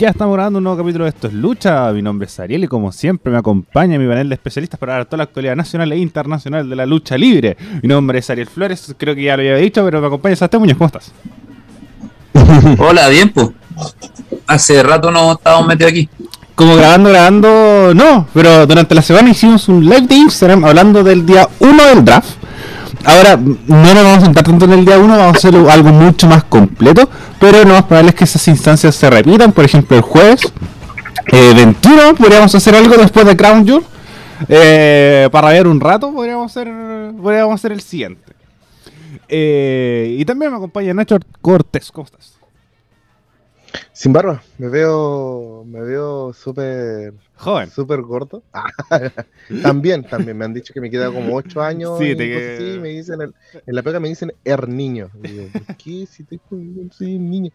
Ya estamos grabando un nuevo capítulo de Esto es Lucha. Mi nombre es Ariel y como siempre me acompaña mi panel de especialistas para hablar toda la actualidad nacional e internacional de la lucha libre. Mi nombre es Ariel Flores, creo que ya lo había dicho, pero me acompaña Sebastián Muñoz. ¿Cómo estás? Hola, bien, pues. Hace rato no estábamos metidos aquí. Como grabando, grabando, no, pero durante la semana hicimos un live de Instagram hablando del día 1 del draft. Ahora, no nos vamos a sentar tanto en el día 1, vamos a hacer algo mucho más completo, pero lo más probable es que esas instancias se repitan, por ejemplo, el jueves eh, 21 podríamos hacer algo después de Crown Jewel, eh, para ver un rato podríamos hacer, podríamos hacer el siguiente. Eh, y también me acompaña Nacho Cortés, ¿cómo estás? Sin barba, me veo, me veo súper Joven. súper gordo. también, también me han dicho que me queda como 8 años. Sí, te queda- me dicen en, en la pega me dicen er niño. Y digo, ¿por qué? Si soy un niño.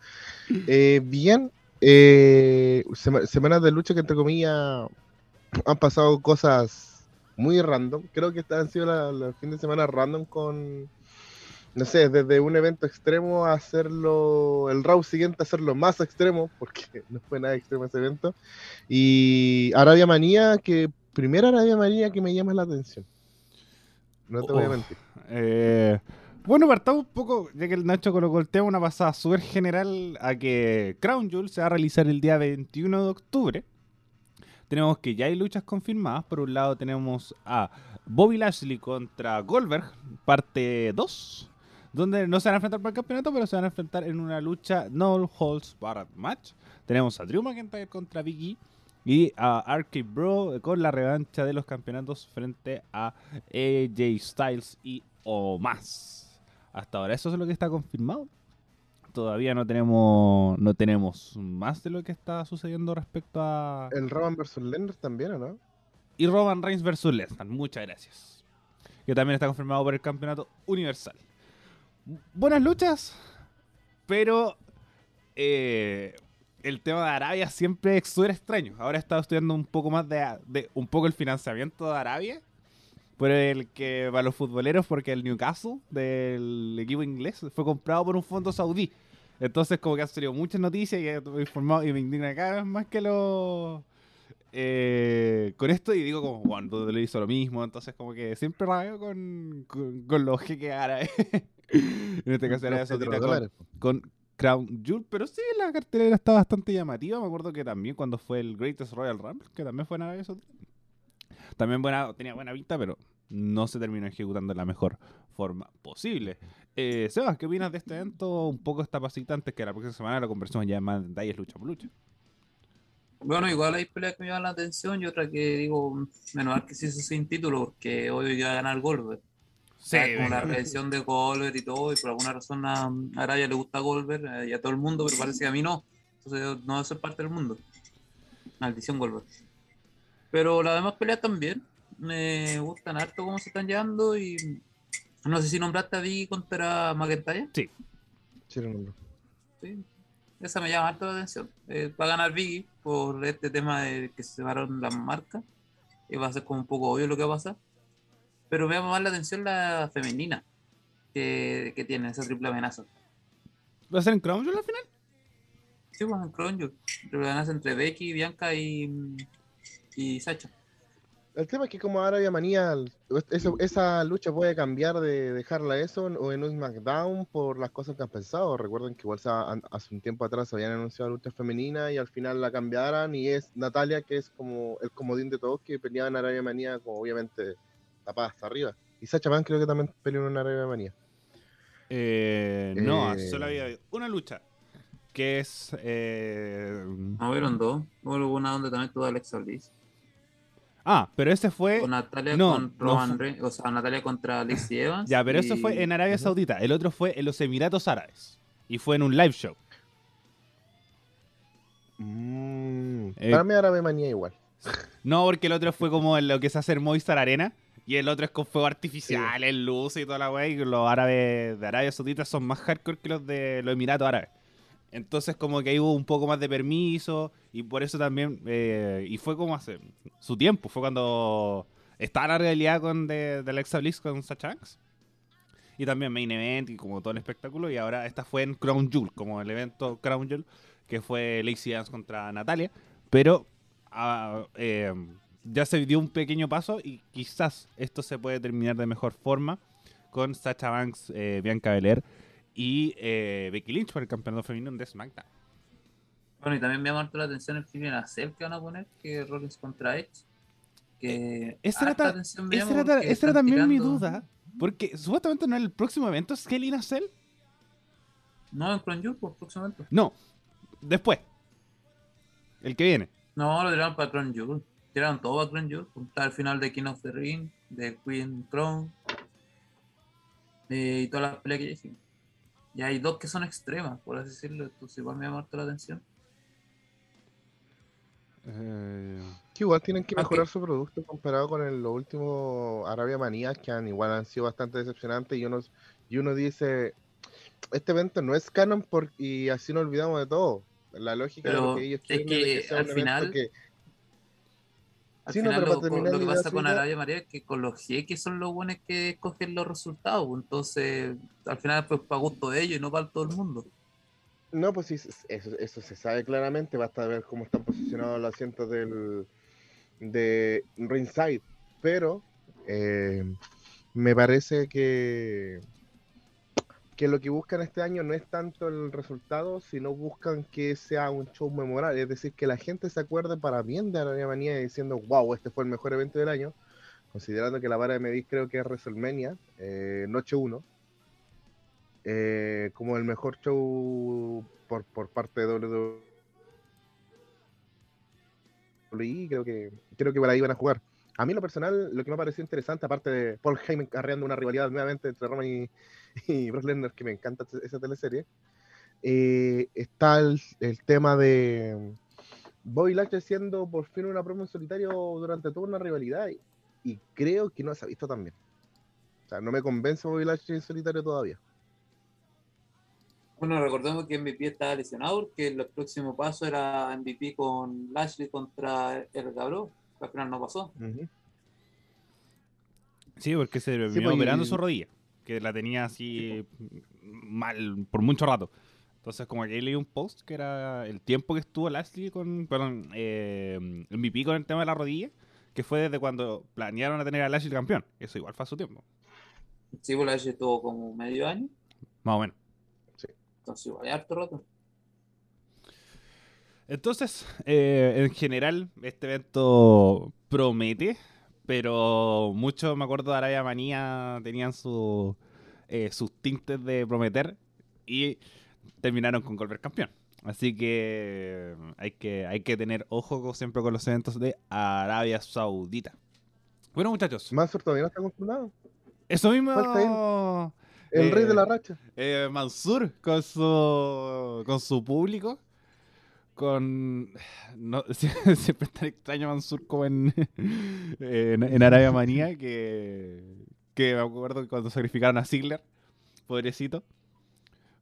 Eh, bien, eh, sema- semanas de lucha que entre comillas han pasado cosas muy random. Creo que estas han sido la- los fines de semana random con, no sé, desde un evento extremo a hacerlo, el round siguiente a hacerlo más extremo, porque no fue nada extremo ese evento. Y Arabia Manía, que primera Arabia Manía que me llama la atención. No te voy a Oh. mentir. Eh, bueno, partamos un poco, ya que el Nacho colocó el tema, una pasada súper general a que Crown Jewel se va a realizar el día 21 de octubre. Tenemos que ya hay luchas confirmadas. Por un lado tenemos a Bobby Lashley contra Goldberg, parte 2, donde no se van a enfrentar por el campeonato, pero se van a enfrentar en una lucha no holds barred match. Tenemos a Drew McIntyre contra Big E y a RK Bro con la revancha de los campeonatos frente a AJ Styles y o más. Hasta ahora eso es lo que está confirmado. Todavía no tenemos no tenemos más de lo que está sucediendo respecto a El Roman vs. Lennox también, ¿o no? y Roman Reigns versus Lesnar. Muchas gracias. Que también está confirmado por el campeonato universal. Buenas luchas, pero eh, el tema de Arabia siempre es súper extraño. Ahora he estado estudiando un poco más de, un poco el financiamiento de Arabia. Por el que para los futboleros, porque el Newcastle del equipo inglés fue comprado por un fondo saudí. Entonces, como que han salido muchas noticias y he informado y me indigna cada vez más que lo eh, con esto y digo como, bueno, le hizo lo mismo, entonces como que siempre rabio con, con, con los jeques árabes. En este caso era Saudita con, con Crown Jewel, pero sí, la cartelera está bastante llamativa. Me acuerdo que también cuando fue el Greatest Royal Rumble, que también fue en Arabia Saudita. También buena, tenía buena vista, pero no se terminó ejecutando de la mejor forma posible. Eh, Sebas, ¿qué opinas de este evento? Un poco esta pasita antes que la próxima semana la conversamos ya en más detalles lucha por lucha. Bueno, igual hay peleas que me llaman la atención y otra que digo, menos mal que se hizo sin título, porque hoy iba a ganar Goldberg. Sí, como la redención de Goldberg y todo, y por alguna razón a a Arabia le gusta Goldberg eh, y a todo el mundo, pero parece que a mí no. Entonces no va a ser parte del mundo. Maldición Goldberg. Pero las demás peleas también. Me gustan harto cómo se están llevando y no sé si nombraste a Vicky contra McIntyre. Sí, lo nombro. Sí, esa me llama harto la atención. Eh, va a ganar Biggie por este tema de que se separaron las marcas. Y va a ser como un poco obvio lo que va a pasar. Pero me llama más la atención la femenina que, que tiene esa triple amenaza. ¿Va a ser en Crown Jewel al final? Sí, pues en Crown Jewel. Triple amenaza entre Becky, Bianca y, y Sacha. El tema es que como Arabia Manía, eso- esa lucha puede cambiar de dejarla eso o en un SmackDown por las cosas que han pensado. Recuerden que igual hace un tiempo atrás habían anunciado lucha femenina y al final la cambiaran y es Natalia que es como el comodín de todos que peleaba en Arabia Manía como obviamente tapada hasta arriba. Y Sacha creo que también peleó en Arabia Manía. Eh, no, Eh. solo había una lucha. Que es. Eh... No, vieron dos. Hubo una donde también tuvo Alexa Bliss. Ah, pero ese fue. Con Natalia no, con no Roman fue- Reigns. O sea, Natalia contra Lacey Evans. Ya, pero eso y- fue en Arabia. Saudita. El otro fue en los Emiratos Árabes. Y fue en un live show. Mm, Eh. Para mí Arabia Manía igual. No, porque el otro fue como en lo que se hace en Movistar Arena. Y el otro es con fuego artificial, en luces y toda la weá. Y los árabes de Arabia Saudita son más hardcore que los de los Emiratos Árabes. Entonces, como que ahí hubo un poco más de permiso. Y por eso también. eh, y fue como hace su tiempo. Fue cuando estaba la realidad con de, de Alexa Bliss con Sacha Banks. Y también Main Event y como todo el espectáculo. Y ahora esta fue en Crown Jewel, como el evento Crown Jewel. que fue Lacey Evans contra Natalia, pero ah, eh, ya se dio un pequeño paso y quizás esto se puede terminar de mejor forma con Sacha Banks, eh, Bianca Belair y eh, Becky Lynch por el campeonato femenino de SmackDown. Bueno, y también me ha llamado la atención el Premium Acel que van a poner, que es Rollins contra Edge. Que Esa era, harta ta- atención me esa era ta- porque esa era están también mi duda, porque supuestamente no es el próximo evento, es Kelly Nacel. No, en Crown Jewel, por próximamente. No, después. El que viene. No, lo tiraron para Crown Jewel. Tiraron todo a Crown Jewel. Está al final de King of the Ring, de Queen Crown. eh, y todas las peleas que ya hicimos. Y hay dos que son extremas, por así decirlo. Entonces igual me llama harto la atención. Eh, Que igual tienen que mejorar su producto comparado con el, los últimos Arabia Manías que han igual han sido bastante decepcionantes y uno, y uno dice este evento no es canon por, y así nos olvidamos de todo. La lógica de lo Pero que ellos es quieren que sea al un evento final- que- Al Sí, final lo, para terminar lo que pasa con Arabia María es que con los jeques son los buenos que escogen los resultados. pues, Entonces, al final pues para gusto de ellos y no para todo el mundo. No, pues sí, eso, eso se sabe claramente, basta ver cómo están posicionados los asientos del de ringside, pero eh, me parece que que lo que buscan este año no es tanto el resultado, sino buscan que sea un show memorable, es decir, que la gente se acuerde para bien de Arabia Manía diciendo, wow, este fue el mejor evento del año, considerando que la vara de medir creo que es WrestleMania, eh, noche 1, eh, como el mejor show por, por parte de WWE. Creo que, creo que por ahí van a jugar. A mí, lo personal, lo que me ha parecido interesante, aparte de Paul Heyman carreando una rivalidad nuevamente entre Roman y, y Brock Lesnar, que me encanta esa teleserie, eh, está el, el tema de Bobby Lashley haciendo por fin una promo en solitario durante toda una rivalidad y, y creo que no se ha visto tan bien. O sea, no me convence Bobby Lashley en solitario todavía. Bueno, recordemos que MVP estaba lesionado porque el próximo paso era MVP con Lashley contra el Gabriel. Al final no pasó. Sí, porque se terminó pues, y- operando su rodilla, que la tenía así mal por mucho rato. Entonces, como que leí un post que era el tiempo que estuvo Lashley con, perdón, eh, MVP con el tema de la rodilla, que fue desde cuando planearon a tener a Lashley campeón. Eso igual fue a su tiempo, Sí, pues Lashley tuvo como medio año. más o menos. Entonces igual harto rato. Entonces, eh, en general, este evento promete, pero muchos, me acuerdo de Arabia Manía, tenían su, eh, sus tintes de prometer y terminaron con Goldberg campeón. Así que hay que, hay que tener ojo siempre con los eventos de Arabia Saudita. Bueno, muchachos, Mansur todavía no está confirmado. eso mismo. El Eh, rey de la racha. eh, Mansur con su con su público con no, siempre tan extraño Mansur como en, en, en Arabia Manía que, que me acuerdo que cuando sacrificaron a Ziggler pobrecito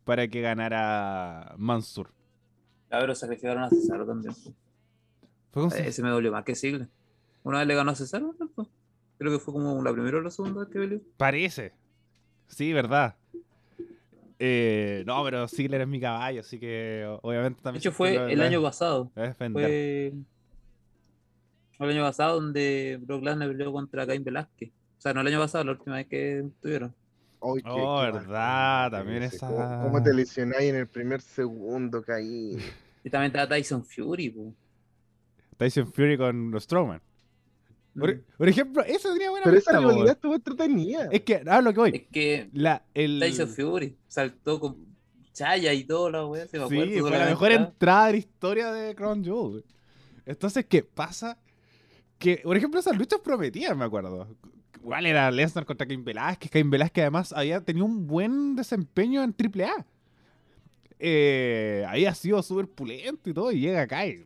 para que ganara Mansur Ya, pero sacrificaron a Cesaro también. fue con Eh, Ese me dolió más que Sigler. Una vez le ganó a Cesaro, ¿no? Creo que fue como la primera o la segunda vez que peleó. parece sí verdad Eh, no pero Ziggler es mi caballo así que obviamente De también hecho, fue el año pasado. Fue fue el año pasado donde Brock Lesnar peleó contra Cain Velázquez. O sea, no el año pasado, la última vez que estuvieron. Qué- Oh, qué verdad, bacán, también esa- ¿Cómo, cómo te lesionáis en el primer segundo, caí? Y también estaba Tyson Fury, pues. Tyson Fury con los Strowman Por, Mm. por ejemplo, eso sería buena Pero esa rivalidad weón. estuvo entretenida. Es que, ah, lo que voy. Es que La, el... Tyson Fury saltó con Chaya y todo la wea, se me Sí, fue la mejor entrada de la historia de Crown Jewel. güey. Entonces, ¿qué pasa? Que, por ejemplo, esas luchas prometían, me acuerdo. Igual era Lesnar contra Cain Velázquez. Cain Velázquez, además, había tenido un buen desempeño en AAA. Eh, había sido súper pulento y todo, y llega acá y...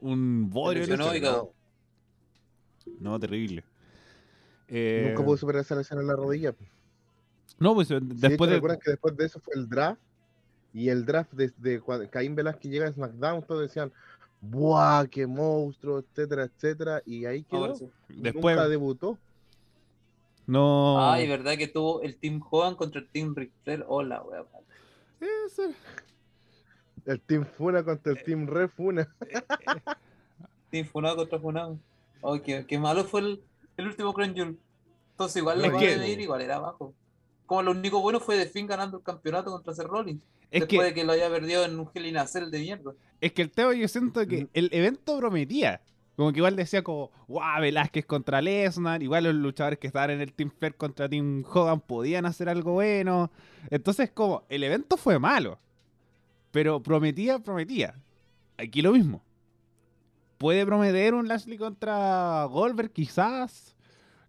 Un bodrio. de lesionó lucha. y cagó. No, terrible. Eh, Nunca pudo superar esa lesión en la rodilla. No, pues Sí, después ¿te de... que después de eso fue el draft? Y el draft desde cuando Caín Velázquez llega a SmackDown, todos decían, ¡buah, qué monstruo! etcétera, etcétera. Y ahí quedó. Sí. Después... Nunca debutó. No... Ay, verdad que tuvo el Team Hogan contra el Team Ric Flair. Hola, wea. Ese- El Team Funa contra el Team Re Funa. Team Funado contra Funado. Oh, qué, qué malo fue el, el último Crown Jewel. Entonces igual lo que- de ir igual era abajo. Como lo único bueno fue de fin ganando el campeonato contra Seth Rollins. Es después que, de que lo haya perdido en un Hell in a Cell de mierda. es que el tema yo siento que el evento prometía. Como que igual decía como, wow, Velázquez contra Lesnar, igual los luchadores que estaban en el Team Fair contra Team Hogan podían hacer algo bueno. Entonces como, el evento fue malo. Pero prometía, prometía. Aquí lo mismo. Puede prometer un Lashley contra Goldberg quizás.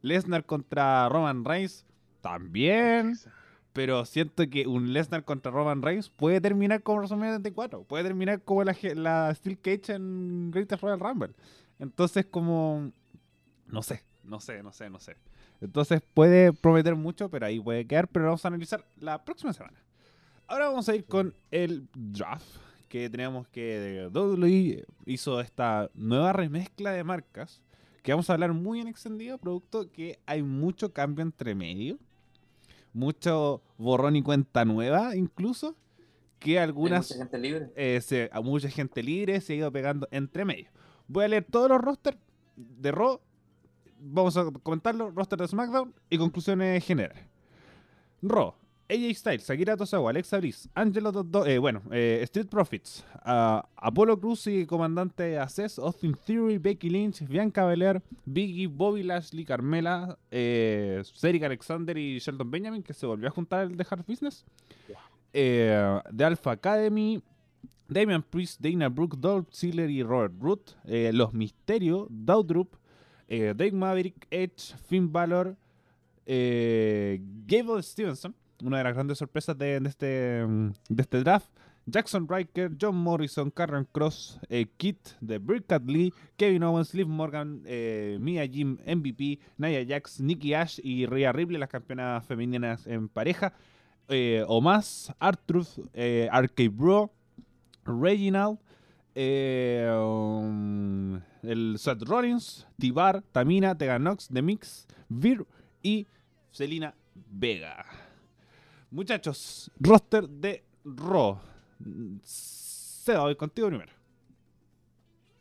Lesnar contra Roman Reigns también. Pero siento que un Lesnar contra Roman Reigns puede terminar como WrestleMania 34. Puede terminar como la, la Steel Cage en Greatest Royal Rumble. Entonces, como. No sé, no sé, no sé, no sé. Entonces puede prometer mucho, pero ahí puede quedar. Pero lo vamos a analizar la próxima semana. Ahora vamos a ir con el draft. Que tenemos que WWE hizo esta nueva remezcla de marcas. Que vamos a hablar muy en extendido, producto que hay mucho cambio entre medio mucho borrón y cuenta nueva, incluso, que Hay algunas, mucha gente libre. eh, se- a mucha gente libre se ha ido pegando entre medio. Voy a leer todos los rosters de Raw, vamos a comentarlo, roster de SmackDown y conclusiones generales. Raw, AJ Styles, Akira Tozawa, Alexa Bliss, Angelo Doddo, eh, bueno, eh, Street Profits, ah, Apollo Cruz y Comandante Access, Austin Theory, Becky Lynch, Bianca Belair, Biggie, Bobby Lashley, Carmela, eh, Cedric Alexander y Sheldon Benjamin, que se volvió a juntar el de Hard Business, eh, The Alpha Academy, Damian Priest, Dana Brooke, Dolph Ziggler y Robert Root, Los Misterios, Doudrup, eh, Drake Maverick, Edge, Finn Balor, Gable Stevenson, una de las grandes sorpresas de, de este, mm, de este draft. Jackson Riker, John Morrison, Karen Cross, eh, Kit de Birkat Lee, Kevin Owens, Liv Morgan, eh, Mia Jim, MVP, Nia Jax, Nikki Ash y Rhea Ripley, las campeonas femeninas en pareja. Eh, Omas, Artruth, eh, RK Bro, Reginald, eh, um, el Seth Rollins, Tibar, Tamina, Teganox, The Mix, Vir y Selina Vega. Muchachos, roster de Raw. Se voy contigo primero.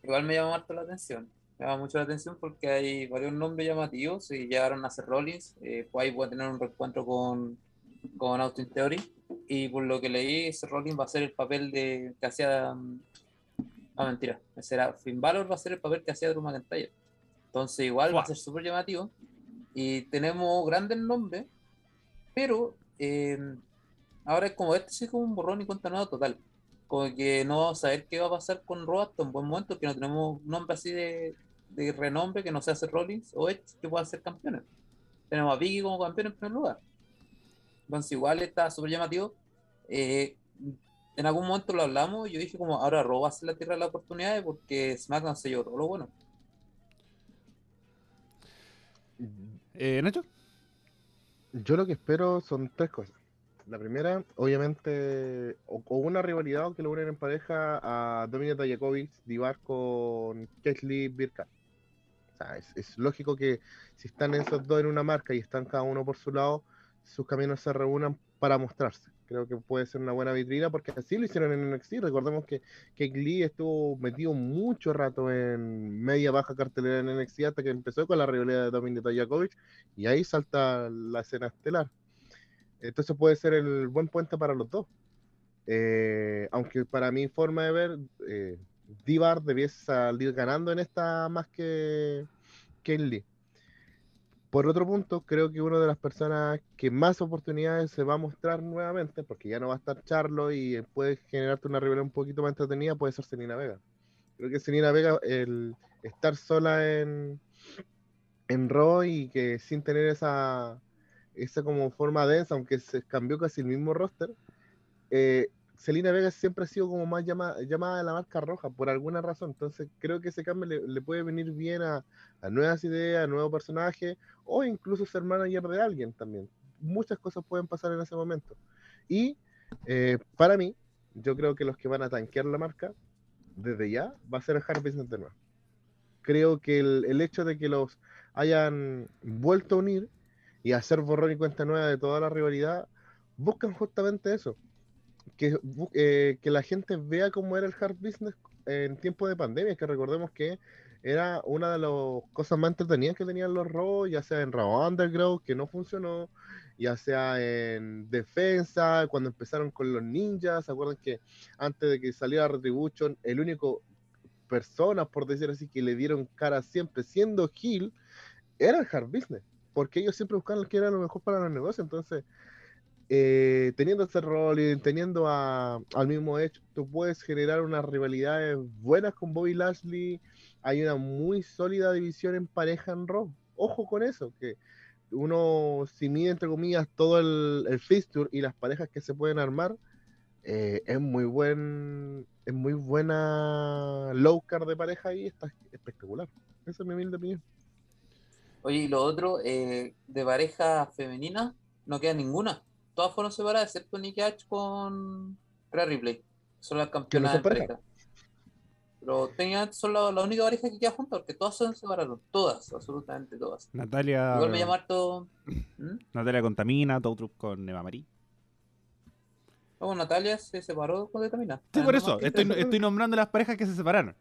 Igual me llama harto la atención. Me llama mucho la atención porque hay varios nombres llamativos y llegaron a ser Rollins. Eh, pues ahí puede tener un reencuentro con, con Austin Theory. Y por lo que leí, Seth Rollins va a ser el papel de que hacía. Ah, mentira. Será Finn Balor va a ser el papel que hacía Drew McIntyre. Entonces, igual va a ser súper llamativo. Y tenemos grandes nombres, pero eh, ahora es como este, sí, como un borrón y cuenta nueva total. Como que no vamos a saber qué va a pasar con hasta un buen momento, que no tenemos nombre así de, de renombre que no sea hacer Rollins o Edge que puedan ser campeones. Tenemos a Biggie como campeón en primer lugar. Entonces, igual está súper llamativo. Eh, en algún momento lo hablamos yo dije como ahora a ser la tierra de las oportunidades porque SmackDown se todo lo bueno. Eh, Nacho. Yo lo que espero son tres cosas. La primera, obviamente, o, una rivalidad o que lo unen en pareja a Dominic Dajakovic, Divar con Kesley Birka. O sea, es, es lógico que si están esos dos en una marca y están cada uno por su lado, sus caminos se reúnan para mostrarse. Creo que puede ser una buena vitrina porque así lo hicieron en NXT. Recordemos que, que Lee estuvo metido mucho rato en media baja cartelera en NXT hasta que empezó con la rivalidad de Dominic Dajakovic y ahí salta la escena estelar. Entonces puede ser el buen puente para los dos. Eh, aunque para mi forma de ver, eh, Divar debiese salir ganando en esta más que, que Lee. Por otro punto, creo que una de las personas que más oportunidades se va a mostrar nuevamente, porque ya no va a estar Charlo y puede generarte una rivalidad un poquito más entretenida, puede ser Selena Vega. Creo que Selena Vega, el estar sola en, en Raw y que sin tener esa, esa como forma densa, aunque se cambió casi el mismo roster, eh, Selena Vega siempre ha sido como más llama, llamada a la marca roja por alguna razón. Entonces creo que ese cambio le, puede venir bien a, nuevas ideas, a nuevos personajes, o incluso ser manager de alguien también. Muchas cosas pueden pasar en ese momento. Y eh, para mí, yo creo que los que van a tanquear la marca desde ya va a ser Business de nuevo. Creo que el, el hecho de que los hayan vuelto a unir y hacer borrón y cuenta nueva de toda la rivalidad, buscan justamente eso que, eh, que la gente vea cómo era el hard business en tiempo de pandemia, que recordemos que era una de las cosas más entretenidas que tenían los robos, ya sea en Raw Underground, que no funcionó, ya sea en defensa, cuando empezaron con los ninjas, ¿se acuerdan que antes de que saliera Retribution, el único personas, por decir así, que le dieron cara siempre siendo heel, era el hard business, porque ellos siempre buscaban lo que era lo mejor para los negocios, entonces eh, teniendo ese rol y teniendo a- al mismo hecho, tú puedes generar unas rivalidades buenas con Bobby Lashley. Hay una muy sólida división en pareja en Raw. Ojo con eso, que uno, si mide entre comillas todo el, el y las parejas que se pueden armar, eh, es muy buen, es muy buena low card de pareja y está espectacular. Esa es mi humilde opinión. Oye, y lo otro, eh, de pareja femenina, no queda ninguna. Todas fueron separadas, excepto Nikki H con Rhea Ripley. Son las campeonas son de pareja. Pero tenía, son la, la única pareja que queda juntas, porque todas se separaron. Todas, absolutamente todas. Natalia. Igual me harto. ¿Mm? Natalia con Tamina, Toutrup con Eva Marie. Luego Natalia se separó con Detamina. Sí, por eso. Estoy, estoy nombrando las parejas que se separaron.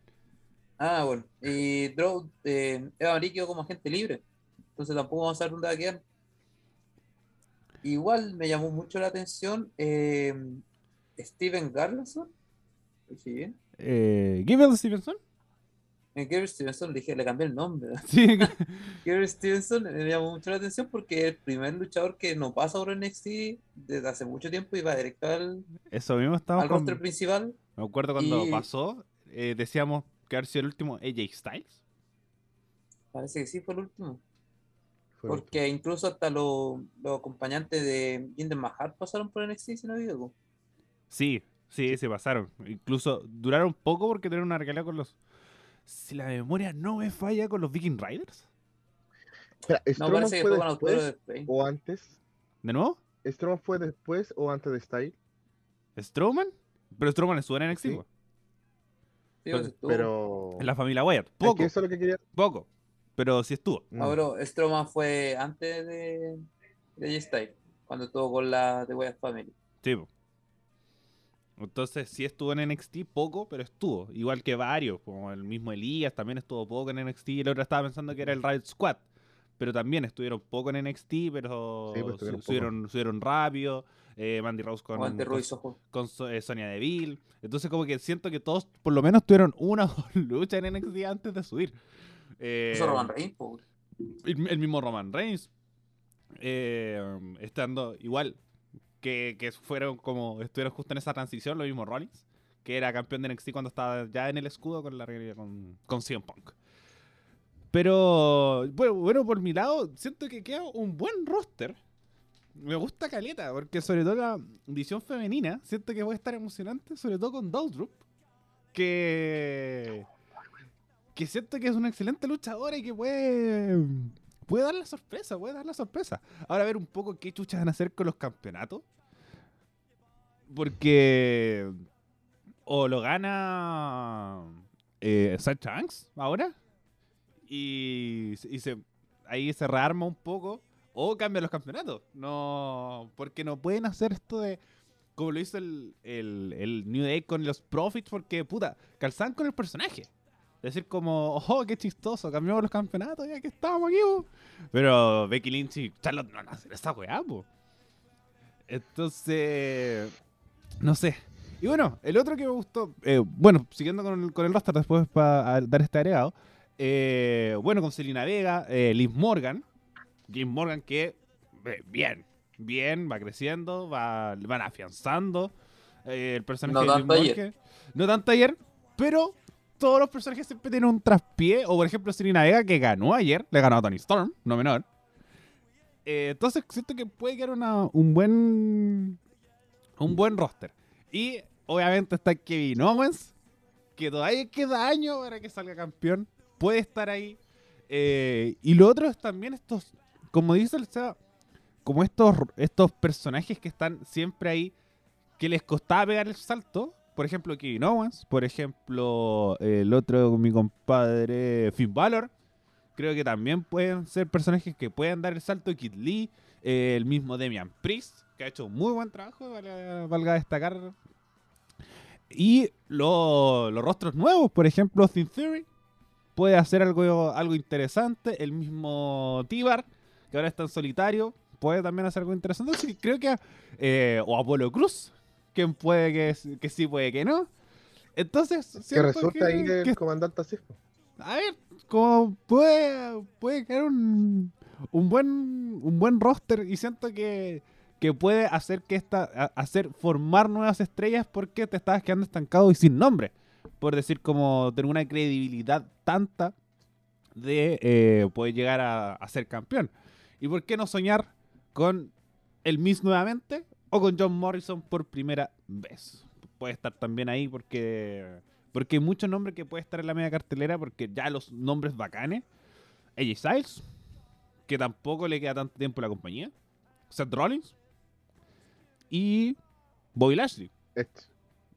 Ah, bueno. Y Drow, eh, Eva Marie quedó como agente libre. Entonces tampoco vamos a saber dónde va a quedar. Igual me llamó mucho la atención eh, Steven Garlison. ¿Lo dije bien? Eh, Gable Stevenson. En Gary Stevenson le dije, le cambié el nombre. Sí. Stevenson me llamó mucho la atención porque es el primer luchador que no pasa por NXT desde hace mucho tiempo y va directo al, Eso mismo al con- roster principal. Me acuerdo cuando Y- pasó, eh, decíamos que haber sido el último AJ Styles. Parece que sí fue el último. Porque incluso hasta los los acompañantes de Jinder Mahal pasaron por NXT, si no equivoco. Sí, sí, se pasaron. Incluso duraron poco porque tuvieron una regalía con los. Si la memoria no me falla con los Viking Riders. Espera, No, ¿Strowman parece que fue después después. o antes? ¿De nuevo? ¿Strowman fue después o antes de Style? ¿Strowman? Pero Strowman estuvo en NXT, Sí. pues. Pero... En la familia Wyatt. Es Poco, que eso es lo que quería... poco. Pero sí estuvo. Mm. Ah, bro, Strowman fue antes de, de J-Style, cuando estuvo con la de Wyatt Family. Sí. Entonces sí estuvo en NXT poco, pero estuvo. Igual que varios, como el mismo Elías también estuvo poco en NXT. Y el otro estaba pensando que era el Riot Squad. Pero también estuvieron poco en NXT, pero Sí, pues, su- subieron, subieron rápido. Eh, Mandy Rose con, con, Ruiz, ojo. con So- eh, Sonia Deville. Entonces como que siento que todos por lo menos tuvieron una luchas en NXT antes de subir. Eh, Eso Roman Reigns, el, el mismo Roman Reigns. eh, estando igual que, que fueron como estuvieron justo en esa transición, lo mismo Rollins, que era campeón de NXT cuando estaba ya en el escudo con la con, con CM Punk. Pero bueno, bueno, por mi lado, siento que queda un buen roster. Me gusta Caleta, porque sobre todo la edición femenina, siento que puede estar emocionante, sobre todo con Doudrop, que que siento que es una excelente luchadora y que puede puede dar la sorpresa, puede dar la sorpresa. Ahora a ver un poco qué chuchas van a hacer con los campeonatos. Porque o lo gana eh, Banks ahora y, y se, ahí se rearma un poco o cambia los campeonatos. No, porque no pueden hacer esto de como lo hizo el, el, el New Day con los Profits porque puta, calzan con el personaje. Decir como, oh, qué chistoso, cambiamos los campeonatos, ya que estamos aquí, po". Pero Becky Lynch y Charlotte no van a hacer esa weá, po. Entonces, no sé. Y bueno, el otro que me gustó, eh, bueno, siguiendo con el, con el roster después para dar este agregado, eh, bueno, con Selena Vega, eh, Liv Morgan, Liv Morgan que, bien, bien, va creciendo, va, van afianzando el personaje No de tanto ayer. Morgan. No tanto ayer, pero todos los personajes siempre tienen un traspié, o por ejemplo Selena Vega que ganó ayer, le ganó a Tony Storm, no menor. Eh, entonces siento que puede quedar una- un buen un buen roster. Y obviamente está Kevin Owens, que todavía queda año para que salga campeón. Puede estar ahí. Eh, y lo otro es también estos, como dice el Seba, como estos, estos personajes que están siempre ahí, que les costaba pegar el salto. Por ejemplo, Kevin Owens. Por ejemplo, el otro, mi compadre Finn Balor. Creo que también pueden ser personajes que puedan dar el salto. Kid Lee, el mismo Demian Priest, que ha hecho un muy buen trabajo, valga, valga destacar Y lo- los rostros nuevos, por ejemplo, Thin Theory puede hacer algo, algo interesante. El mismo Tibar, que ahora está en solitario, puede también hacer algo interesante. Así que creo que. eh, o Apolo Cruz, quien puede que, que sí, puede que no. Entonces. Que resulta ahí que- el comandante así. a ver, como puede, puede quedar un, un buen un buen roster y siento que, que puede hacer que esta hacer formar nuevas estrellas porque te estabas quedando estancado y sin nombre. Por decir como tener una credibilidad tanta de eh, poder llegar a, a ser campeón. ¿Y por qué no soñar con el Miss nuevamente o con John Morrison por primera vez? Puede estar también ahí porque porque hay muchos nombres que puede estar en la media cartelera porque ya los nombres bacanes. AJ Styles, que tampoco le queda tanto tiempo a la compañía. Seth Rollins. Y Bobby Lashley. Este.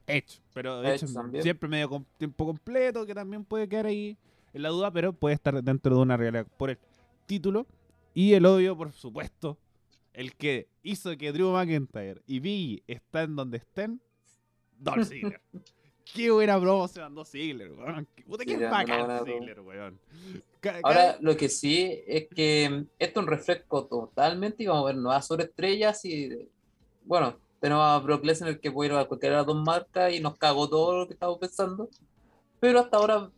Edge, pero de Edge siempre medio con tiempo completo, que también puede quedar ahí en la duda, pero puede estar dentro de una realidad por el título. Y el odio, por supuesto, el que hizo que Drew McIntyre y Biggie estén donde estén, Dolph Ziggler. Qué buena broma se mandó Ziggler, weón. Puta, qué bacán. Ziggler, weón. Ahora, lo que sí es que esto es un refresco totalmente y vamos a ver nuevas sobreestrellas y bueno, tenemos a Brock Lesnar que puede ir a cualquiera de las dos marcas y nos cagó todo lo que estábamos pensando, pero hasta ahora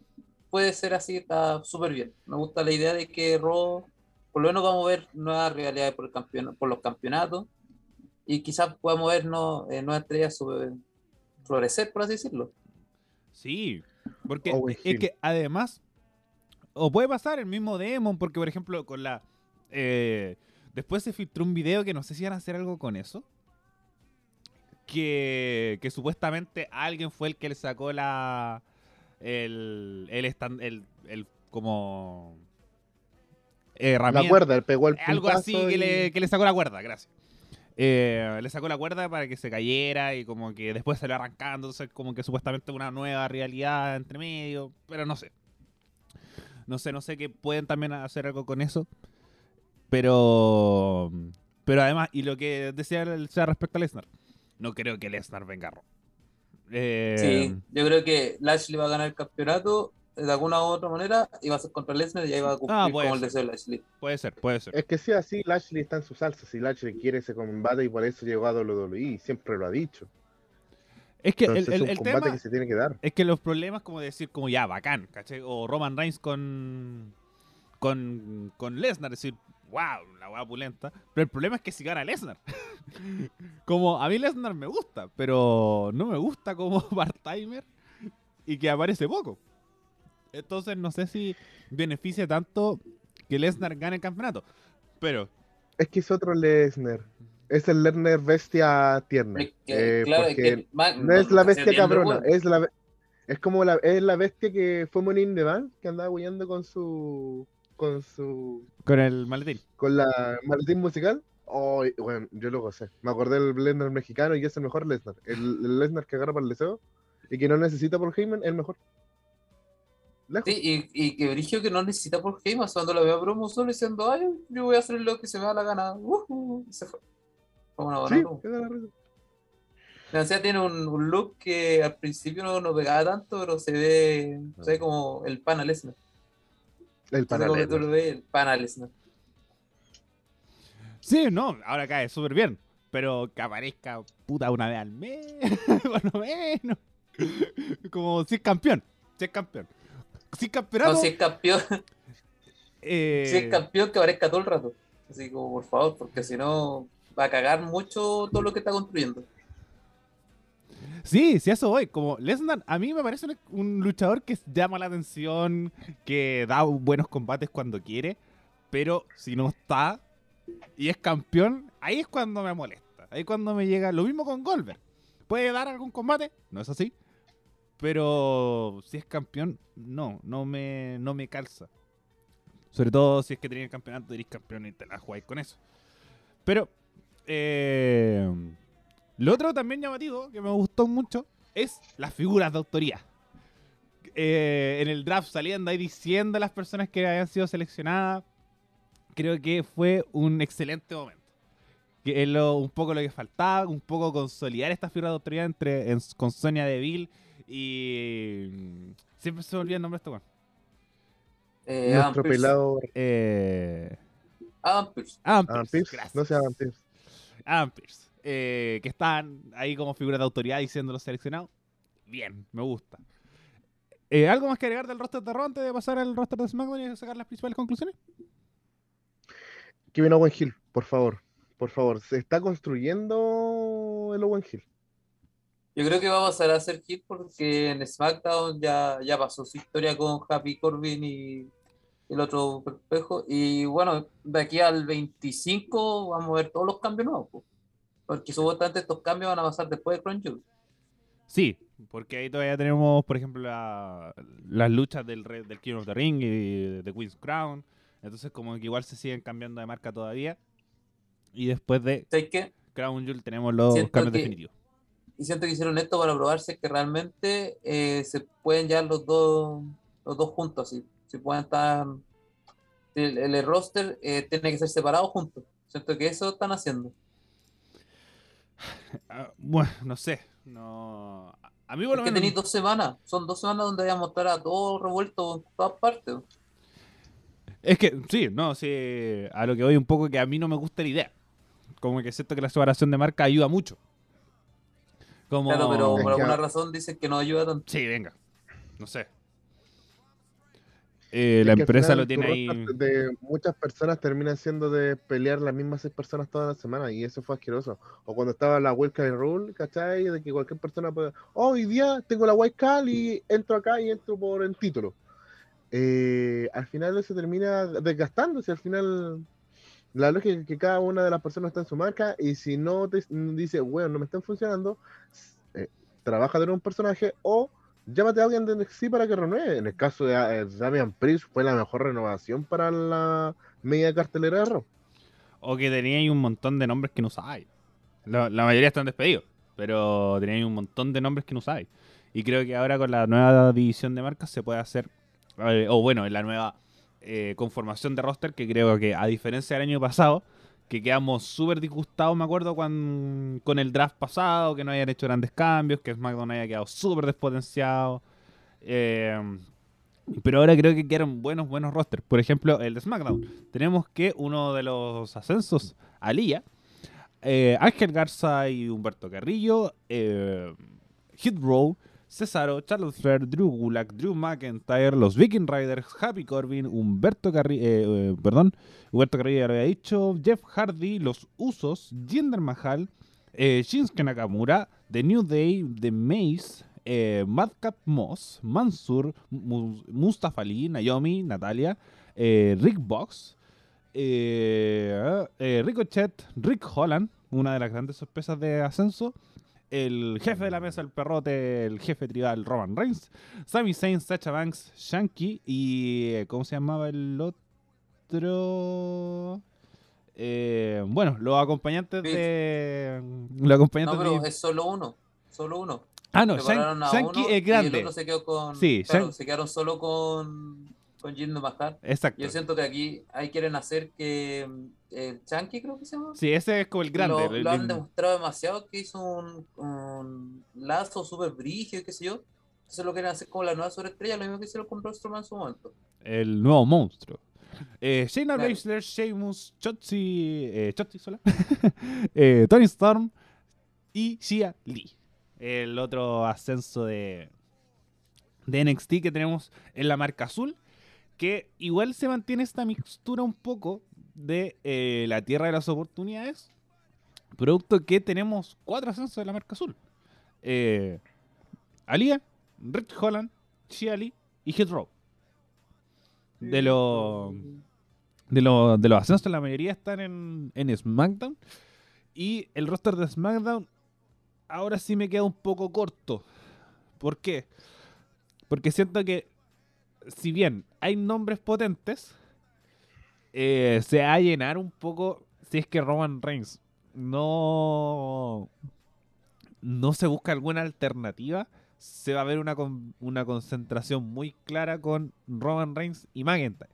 puede ser así, está súper bien. Me gusta la idea de que Raw, por lo menos vamos a ver nuevas realidades por, el campeon- por los campeonatos y quizás podamos ver no, eh, nuevas estrellas sobre- florecer, por así decirlo. Sí, porque Owen es que además, o puede pasar el mismo Demon, porque por ejemplo, con la. eh, después se filtró un video que no sé si van a hacer algo con eso. Que, que supuestamente alguien fue el que le sacó la. El. El. estan- el, el como. La cuerda, pegó el Algo así puntazo que, y- le, que le sacó la cuerda, gracias. Eh, le sacó la cuerda para que se cayera y como que después salió arrancando, entonces como que supuestamente una nueva realidad entre medio, pero no sé. No sé, no sé que pueden también hacer algo con eso. Pero pero además, y lo que decía el sea respecto a Lesnar, no creo que Lesnar venga a Raw. Eh, Sí, yo creo que Lashley va a ganar el campeonato de alguna u otra manera va a ser contra Lesnar y ahí va a cumplir Ah, como el deseo de Lashley. Puede ser, puede ser. Es que sí, así Lashley está en su salsa. Si Lashley quiere ese combate y por eso llegó a WWE, siempre lo ha dicho. Es que el, Entonces el- es un el combate tema que se tiene que dar. Es que los problemas, como decir, como ya, bacán, ¿cachai? O Roman Reigns con. con. con Lesnar, decir, wow, la weá pulenta. Pero el problema es que si gana Lesnar. como a mí Lesnar me gusta, pero no me gusta como part-timer y que aparece poco. Entonces no sé si beneficia tanto que Lesnar gane el campeonato. Pero, Es que es otro Lesnar. Es el Lesnar bestia tierna. Es que, Eh, claro, es porque que no es la bestia cabrona, es la es como la es la bestia que fue Money in the Bank, que andaba huyendo con su con su con el maletín. con la maletín musical. Oh, bueno, yo lo gocé. Me acordé del Lesnar mexicano y es el mejor Lesnar. El, el Lesnar que agarra para el deseo y que no necesita por Heyman, el mejor. Lejos. Sí, y, y que Brigio que no necesita por Heyman, cuando lo veo a promo solo diciendo, ay, yo voy a hacer lo que se me da la gana. Y se fue. Fue una buena Sí, la razón. O sea, tiene un, un look que al principio no, no pegaba tanto, pero se ve, se ve como el pana Lesnar. El como que tú paralelo. lo ves, el Lesnar. Sí, no, ahora cae súper bien. Pero que aparezca puta una vez al mes, por lo menos. Como si es campeón. Si es campeón. Si es campeonato. No, si es campeón, eh, si es campeón que aparezca todo el rato. Así como, por favor, porque si no va a cagar mucho todo lo que está construyendo. Sí, sí, eso voy. Como Lesnar, a mí me parece un, un luchador que llama la atención, que da buenos combates cuando quiere, pero si no está y es campeón, ahí es cuando me molesta. Ahí es cuando me llega. Lo mismo con Goldberg. ¿Puede dar algún combate? No es así. Pero si es campeón, no, no me, no me calza. Sobre todo si es que tenés el campeonato, eres campeón y te la jugáis con eso. Pero, eh, lo otro también llamativo, que me gustó mucho, es las figuras de autoría. Eh, en el draft saliendo ahí diciendo a las personas que habían sido seleccionadas, creo que fue un excelente momento. que es lo, un poco lo que faltaba, un poco consolidar esta figura de autoridad entre, en- con Sonia Deville y... mm, Siempre se me olvida el nombre de este weón. Eh, Adam Nuestro pelado Eh, gracias. No Pearce. Adam Pearce, eh, que están ahí como figura de autoridad diciendo los seleccionados. Bien, me gusta. Eh, ¿Algo más que agregar del roster de Raw antes de pasar al roster de SmackDown y sacar las principales conclusiones? Kevin Owen Hill, por favor. Por favor. Se está construyendo el Owen Hill. Yo creo que va a pasar a ser hit porque en SmackDown ya, ya pasó su historia con Happy Corbin y el otro espejo. Y bueno, de aquí al 25 vamos a ver todos los cambios nuevos. po. Porque supuestamente estos cambios van a pasar después de Crown Jewel. Sí, porque ahí todavía tenemos, por ejemplo, la- las luchas del, del King of the Ring y de Queen's Crown. Entonces, como que igual se siguen cambiando de marca todavía. Y después de ¿Sabes qué? Crown Jewel tenemos los Siento cambios que- definitivos. Y siento que hicieron esto para probarse que realmente eh, se pueden llevar los dos, los dos juntos. Así. Si pueden estar. El, el roster eh, tiene que ser separado juntos. Siento que eso están haciendo. Ah, bueno, no sé. No... A mí por Es lo que menos... tenéis dos semanas. Son dos semanas donde voy a mostrar a todos revueltos en todas partes. Es que, sí, no, sí, a lo que voy un poco que a mí no me gusta la idea. Como que siento que la separación de marca ayuda mucho. Como... Claro, pero por alguna razón dicen que no ayuda tanto. Sí, venga. No sé. Eh, la empresa final lo tiene ahí... De muchas personas terminan siendo de pelear las mismas seis personas toda la semana y eso fue asqueroso. O cuando estaba la Wildcard Rule, ¿cachai? De que cualquier persona puede. Oh, hoy día tengo la Wildcard y entro acá y entro por el título. Eh, al final se termina desgastándose. Al final, la lógica es que cada una de las personas está en su marca y si no te dice, bueno, no me están funcionando, eh, trabaja de un personaje o llámate a alguien de NXT para que renueve. En el caso de eh, Damian Priest fue la mejor renovación para la media cartelera de Raw. O que tenía ahí un montón de nombres que no sabes. La, mayoría están despedidos, pero tenía ahí un montón de nombres que no sabes. Y creo que ahora con la nueva división de marcas se puede hacer, eh, o bueno, en la nueva eh, conformación de roster, que creo que a diferencia del año pasado, que quedamos súper disgustados, me acuerdo, con, con el draft pasado, que no hayan hecho grandes cambios, que SmackDown haya quedado súper despotenciado. Eh, pero ahora creo que quedaron buenos, buenos rosters. Por ejemplo, el de SmackDown. Tenemos que uno de los ascensos, Alía, eh, Ángel Garza y Humberto Carrillo, eh, Hit Row, Cesaro, Charlotte Flair, Drew Gulak, Drew McIntyre, los Viking Riders, Happy Corbin, Humberto Carrillo, perdón, Humberto Carrillo ya lo había dicho, Jeff Hardy, los Usos, Jinder Mahal, eh, Shinsuke Nakamura, The New Day, The Maze, eh, Madcap Moss, Mansur, Mu- Mustafa Ali, Naomi, Natalia, eh, Rick Box, eh, eh, Ricochet, Rick Holland, una de las grandes sorpresas de ascenso, el jefe de la mesa, el perrote, el jefe tribal Roman Reigns, Sami Zayn, Sacha Banks, Shanky y eh, ¿cómo se llamaba el otro? Eh, bueno, los acompañantes de los No, acompañantes pero de- es solo uno. Solo uno. Ah, no, Shanky es Y grande. el otro se quedó con. Sí, claro, se quedaron solo con. Con Jinder Mahal. Exacto. Yo siento que aquí ahí quieren hacer que. El Chunky, creo que se llama. Sí, ese es como el grande. Lo, el- lo han el- demostrado demasiado que hizo un, un lazo súper brígido y qué sé yo. Entonces lo quieren hacer como la nueva sobreestrella, lo mismo que hicieron con Rostrowman en su momento. el nuevo monstruo. Eh, Shayna Claro. Baszler, Sheamus, Chotzi, eh, Chotzi sola, eh, Tony Storm y Shia Lee. El otro ascenso de, de NXT que tenemos en la marca azul, que igual se mantiene esta mixtura un poco de eh, la tierra de las oportunidades, producto que tenemos cuatro ascensos de la marca azul. Eh, Alia, Rich Holland, Shia Lee y Hit Row. De los de, lo- de los ascensos, la mayoría están en, en SmackDown. Y el roster de SmackDown ahora sí me queda un poco corto. ¿Por qué? Porque siento que, si bien hay nombres potentes, eh, se va a llenar un poco si es que Roman Reigns no, no se busca alguna alternativa. Se va a ver una, una concentración muy clara con Roman Reigns y McIntyre.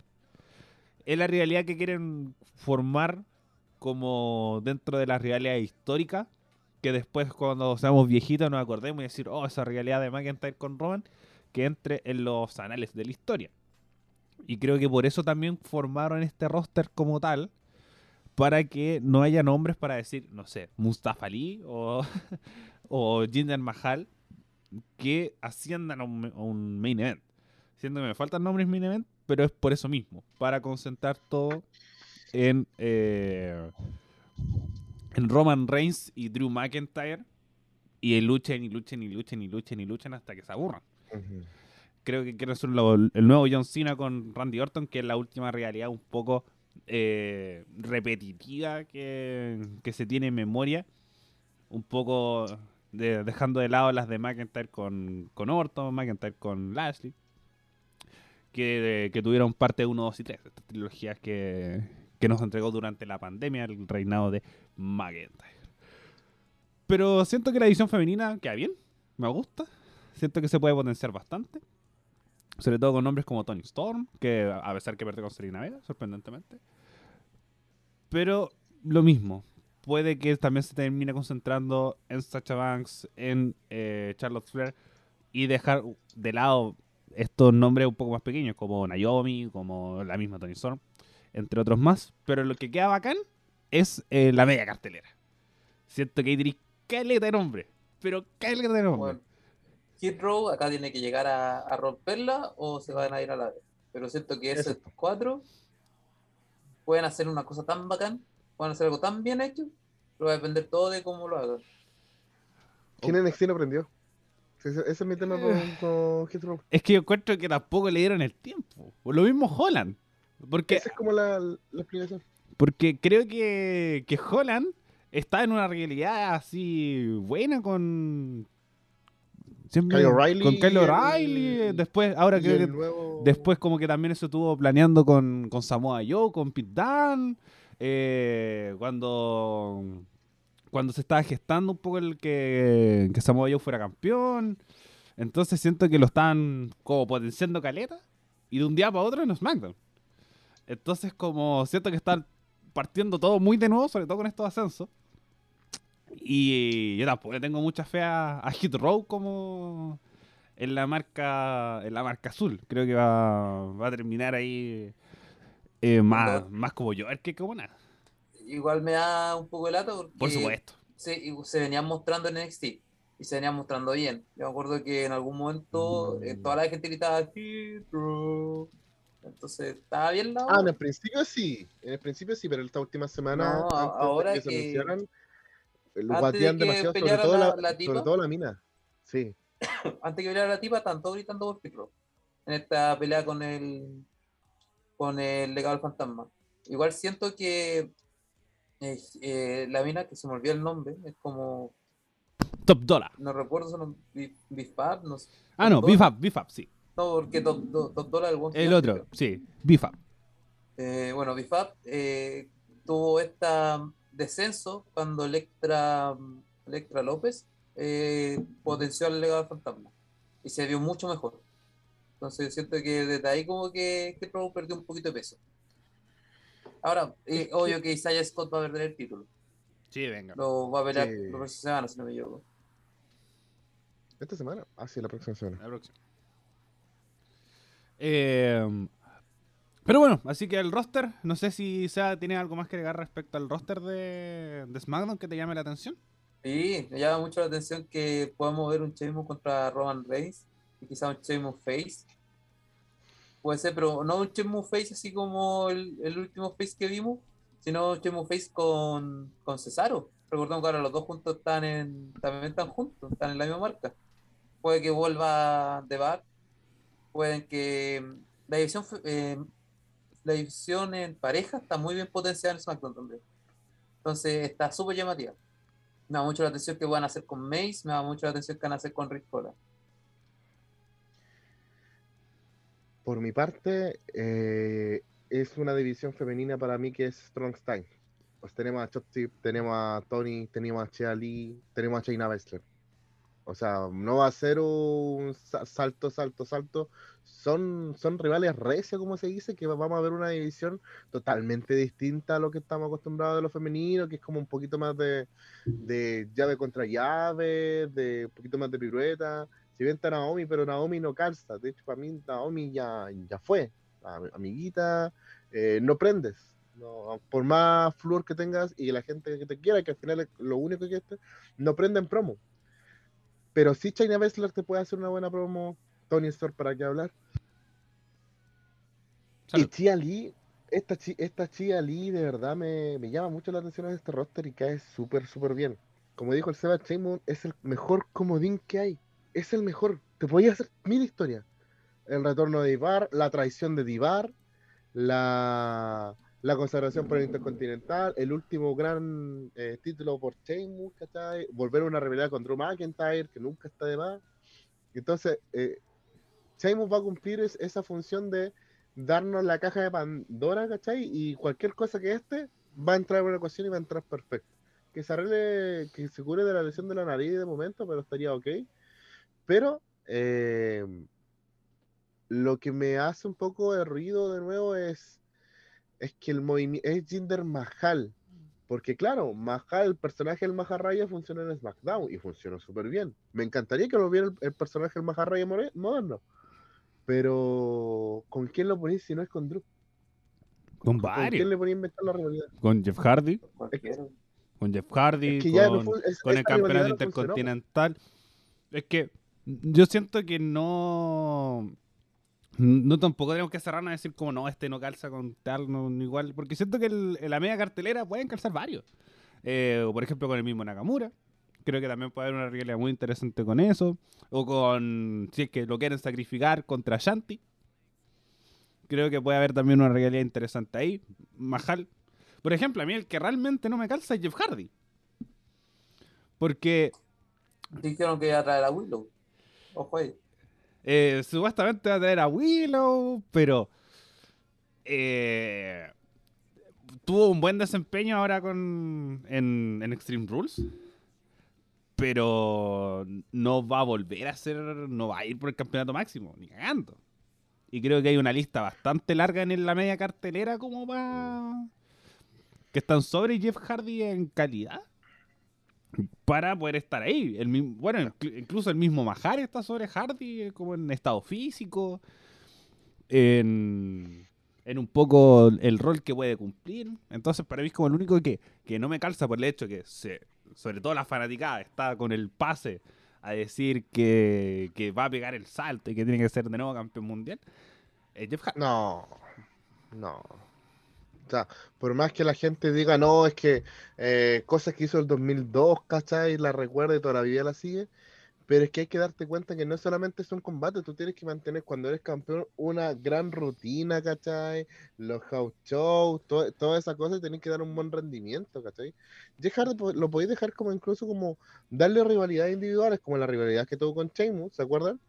Es la realidad que quieren formar como dentro de la realidad histórica, que después cuando seamos viejitos nos acordemos y decir, oh, esa realidad de McIntyre con Roman, que entre en los anales de la historia. Y creo que por eso también formaron este roster como tal, para que no haya nombres para decir, no sé, Mustafa Ali o, o Jinder Mahal, que asciendan a un, main event. Siento que me faltan nombres main event, pero es por eso mismo, para concentrar todo en, eh, en Roman Reigns y Drew McIntyre y luchen y luchen y luchen y luchen y luchen hasta que se aburran. Creo que quiero ser el nuevo John Cena con Randy Orton, que es la última realidad un poco eh, repetitiva que, que se tiene en memoria. Un poco de- dejando de lado las de McIntyre con, con Orton, McIntyre con Lashley. Que, que tuvieron parte 1, 2 y 3. Estas trilogías que, que nos entregó durante la pandemia el reinado de McIntyre. Pero siento que la edición femenina queda bien, me gusta. Siento que se puede potenciar bastante. Sobre todo con nombres como Tony Storm, que a pesar que perdió con Selena Vega, sorprendentemente. Pero lo mismo. Puede que también se termine concentrando en Sacha Banks, en eh, Charlotte Flair y dejar de lado estos nombres un poco más pequeños, como Naomi, como la misma Tony Storm, entre otros más. Pero lo que queda bacán es eh, la media cartelera. Siento que hay caleta de nombre, pero caleta de nombre. Hit Row acá tiene que llegar a, a romperla o se van a ir a la vez. Pero siento que esos Eso. cuatro pueden hacer una cosa tan bacán, pueden hacer algo tan bien hecho, pero va a depender todo de cómo lo hagan. ¿Quién en NXT no aprendió? Ese, ese es mi tema con, Eh. con Hit Row. Es que yo encuentro que tampoco le dieron el tiempo. O lo mismo Holland. Porque, Esa es como la, la explicación. porque creo que, que Holland está en una realidad así buena con. Siempre- Kyle O'Reilly Con Kyle O'Reilly. Después, ahora creo que. nuevo- Después como que también eso estuvo planeando con, con Samoa Joe, con Pete Dunne, eh, cuando, cuando se estaba gestando un poco el que, que Samoa Joe fuera campeón. Entonces siento que lo están como potenciando caleta y de un día para otro en SmackDown. Entonces como siento que están partiendo todo muy de nuevo, sobre todo con estos ascensos. Y yo tampoco le tengo mucha fe a, a Hit Row como en la marca en la marca azul. Creo que va, va a terminar ahí eh, más, más como yo, que como nada. Igual me da un poco de lata porque Por supuesto. se, y se venían mostrando en NXT y se venían mostrando bien. Yo me acuerdo que en algún momento Mm. eh, toda la gente gritaba Hit Row. Entonces estaba bien la Ah, en el principio sí. En el principio sí, pero esta última semana. No, de ahora que se que- eh, lo antes de demasiado, sobre todo la- la, la sobre tipa. todo la mina. Sí. antes que peleara la tipa, están todos gritando por Hit Row. En esta pelea con el con el legado del fantasma. Igual siento que eh, eh, la mina, que se me olvidó el nombre, es como, Top Dollar. no recuerdo Bif- Bifab, no sé. Ah, no, Top Bifab, Bifab, sí. No, porque Top, Do- Top Dollar el buen El otro, creo. sí, Bifab. Eh, bueno, Bifab eh, tuvo esta descenso cuando Electra, Electra López eh, potenció al legado del fantasma y se vio mucho mejor. Entonces siento que desde ahí como que, que Pro perdió un poquito de peso. Ahora, eh, obvio que Isaiah Scott va a perder el título. Sí, venga. Lo va a pelear Sí. la próxima semana, si no me equivoco. Esta semana. Ah, sí, la próxima semana. La próxima. Eh, pero bueno, así que el roster, no sé si sea, tiene algo más que agregar respecto al roster de, de SmackDown que te llame la atención. Sí, me llama mucho la atención que podamos ver un Sheamus contra Roman Reigns y quizá un Sheamus Face. Puede ser, pero no un Sheamus Face así como el, el último Face que vimos, sino un Sheamus Face con, con Cesaro. Recordemos que ahora los dos juntos están en, también están juntos, están en la misma marca. Puede que vuelva de Bar, pueden que la división eh, la división en pareja está muy bien potenciada en SmackDown también. Entonces está súper llamativa. Me da mucho la atención que van a hacer con Mace, me da mucho la atención que van a hacer con Rick Cola. Por mi parte, eh, es una división femenina para mí que es Strong Style. Pues tenemos a Chop Tip, tenemos a Tony, tenemos a Chea Lee, tenemos a Shayna Baszler. O sea, no va a ser un sa- salto, salto, salto. Son, son rivales recios, como se dice, que vamos a ver una división totalmente distinta a lo que estamos acostumbrados de lo femenino, que es como un poquito más de, de llave contra llave, de un poquito más de pirueta. Si bien está Naomi, pero Naomi no calza. De hecho, para mí Naomi ya, ya fue. Am- Amiguita, eh, no prendes. Por más flúor que tengas y la gente que te quiera, que al final es lo único que esté, no prenden promo. Pero sí China Baszler te puede hacer una buena promo, Tony Storm, para qué hablar. Y. Chia Lee, esta, esta Chia Lee de verdad me, me llama mucho la atención en este roster y cae súper, súper bien. Como dijo el Seba Chamon, es el mejor comodín que hay. Es el mejor. Te podía hacer mil historias. El retorno de Ibar, la traición de Divar, la, la consagración por el Intercontinental, el último gran eh, título por Sheamus, ¿cachai? Volver a una rivalidad con Drew McIntyre, que nunca está de más. Entonces, eh, Sheamus va a cumplir es- esa función de darnos la caja de Pandora, ¿cachai? Y cualquier cosa que este va a entrar en una ecuación y va a entrar perfecto. Que se arregle, que se cure de la lesión de la nariz de momento, pero estaría ok. Pero eh, lo que me hace un poco de ruido de nuevo es, es que el movimiento es Jinder Mahal. Porque claro, Mahal, el personaje del Maharaya funciona en SmackDown y funcionó súper bien. Me encantaría que lo viera el, el personaje del Maharaya moderno. Pero ¿con quién lo ponéis si no es con Drew? Con ¿Con quién varios. le ponéis a inventar la rivalidad? Con Jeff Hardy. Con Jeff Hardy. Es que con, no fue- es- con el campeonato no funcionó. intercontinental. Es que yo siento que no. No tampoco tenemos que cerrarnos a decir como no, este no calza con tal, no, igual. Porque siento que el- la media cartelera pueden calzar varios. Eh, por ejemplo con el mismo Nakamura. Creo que también puede haber una realidad muy interesante con eso. O con, si es que lo quieren sacrificar contra Shanti. Creo que puede haber también una realidad interesante ahí. Mahal. Por ejemplo, a mí el que realmente no me calza es Jeff Hardy. Porque Dijeron que iba a traer a Willow. Ojo ahí. Eh, supuestamente va a traer a Willow, pero eh, tuvo un buen desempeño ahora con en, en Extreme Rules. Pero no va a volver a ser, no va a ir por el campeonato máximo, ni cagando. Y creo que hay una lista bastante larga en la media cartelera como para... Que están sobre Jeff Hardy en calidad. Para poder estar ahí. El, mi- bueno, inclu- incluso el mismo Mahar está sobre Hardy eh, como en estado físico. En, en un poco el rol que puede cumplir. Entonces para mí es como el único que, que no me calza por el hecho que se, sobre todo la fanaticada está con el pase a decir que, que va a pegar el salto y que tiene que ser de nuevo campeón mundial. Jeff Hardy. No, no. Sea, por más que la gente diga, no, es que eh, cosas que hizo el 2002, ¿cachai? La recuerda y todavía la sigue. Pero es que hay que darte cuenta que no solamente es un combate, tú tienes que mantener cuando eres campeón una gran rutina, ¿cachai? Los house shows, to- toda esa cosa, y tenés que dar un buen rendimiento, ¿cachai? Po- lo podéis dejar como incluso como darle rivalidades individuales, como la rivalidad que tuvo con Sheamus, ¿se acuerdan?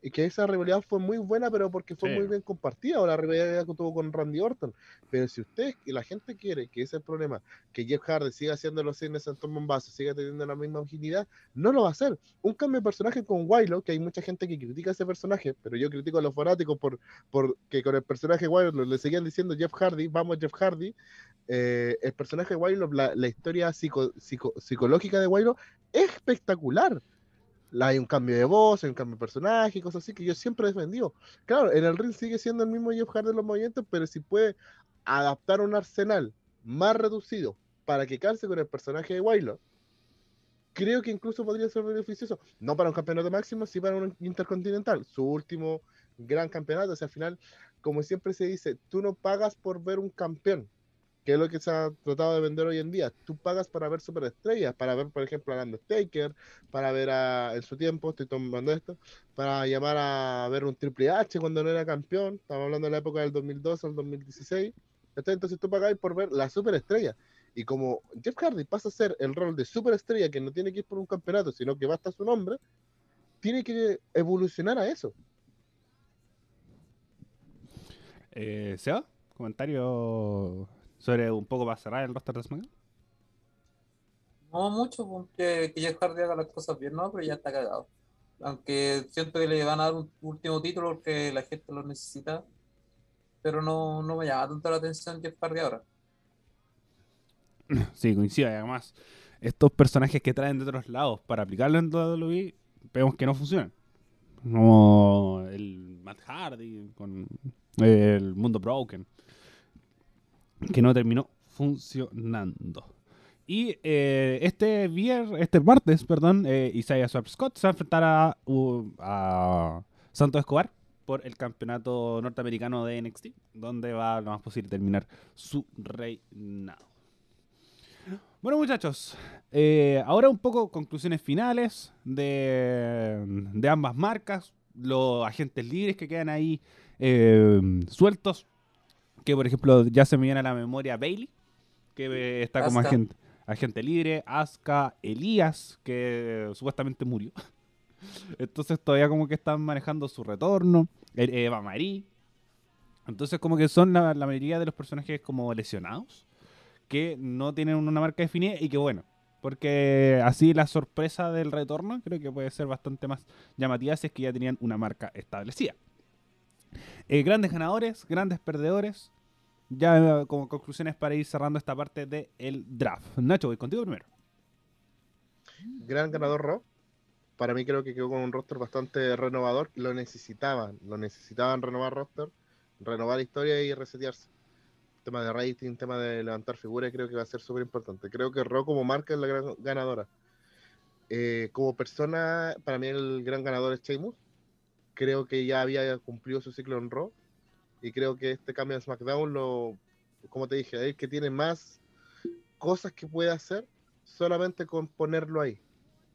Y que esa rivalidad fue muy buena, pero porque fue Sí. muy bien compartida, o la rivalidad que tuvo con Randy Orton. Pero si usted y la gente quiere que ese es el problema, que Jeff Hardy siga haciendo los cines en Tom Bombazo, siga teniendo la misma agilidad, no lo va a hacer. Un cambio de personaje con Willow, que hay mucha gente que critica ese personaje, pero yo critico a los fanáticos por, por que con el personaje Willow le seguían diciendo Jeff Hardy, vamos Jeff Hardy. Eh, el personaje Willow, la, la historia psico- psico- psicológica de Willow es espectacular. Hay un cambio de voz, hay un cambio de personaje, cosas así que yo siempre he defendido. Claro, en el ring sigue siendo el mismo Jeff Hardy en los movimientos, pero si puede adaptar un arsenal más reducido para que calce con el personaje de Willow, creo que incluso podría ser beneficioso. No para un campeonato máximo, sí para un intercontinental. Su último gran campeonato. O sea, al final, como siempre se dice, tú no pagas por ver un campeón, que es lo que se ha tratado de vender hoy en día. Tú pagas para ver superestrellas, para ver, por ejemplo, a Undertaker, para ver a, en su tiempo, estoy tomando esto, para llamar a ver un Triple H cuando no era campeón. Estamos hablando de la época del 2012 al 2016. ¿cachai? Entonces tú pagáis por ver la superestrella. Y como Jeff Hardy pasa a ser el rol de superestrella que no tiene que ir por un campeonato, sino que basta su nombre, tiene que evolucionar a eso. Eh, Seba, comentario sobre un poco para cerrar el roster de SmackDown. No mucho, porque que Jeff Hardy haga las cosas bien, no, pero ya está cagado. Aunque siento que le van a dar un último título porque la gente lo necesita, pero no, no me llama tanto la atención Jeff Hardy ahora. Sí, coincido. y Además, estos personajes que traen de otros lados para aplicarlo en WWE, vemos que no funcionan. Como el Matt Hardy con el Mundo Broken, que no terminó funcionando. Y eh, este viernes, este martes, perdón, eh, Isaiah Swap Scott se va a enfrentar a, Santos Escobar por el campeonato norteamericano de NXT, donde va lo más posible terminar su reinado. Bueno, muchachos, eh, ahora un poco conclusiones finales de, de ambas marcas, los agentes libres que quedan ahí sueltos, que por ejemplo ya se me viene a la memoria Bailey, que eh, está como Asuka. agente, agente libre, Asuka, Elías, que supuestamente murió. Entonces todavía como que están manejando su retorno, eh, Eva Marie. Entonces como que son la, la mayoría de los personajes como lesionados que no tienen una marca definida y que bueno, porque así la sorpresa del retorno creo que puede ser bastante más llamativa si es que ya tenían una marca establecida. Eh, grandes ganadores, grandes perdedores. Ya eh, como conclusiones para ir cerrando esta parte del draft. Nacho, voy contigo primero. Gran ganador Raw. Para mí creo que quedó con un roster bastante renovador. Lo necesitaban, lo necesitaban renovar roster, renovar historia y resetearse. Tema de rating, tema de levantar figuras, creo que va a ser súper importante. Creo que Raw como marca es la gran ganadora. Eh, como persona, para mí el gran ganador es Sheamus. Creo que ya había cumplido su ciclo en Raw. Y creo que este cambio en SmackDown, lo, como te dije, es que tiene más cosas que puede hacer solamente con ponerlo ahí.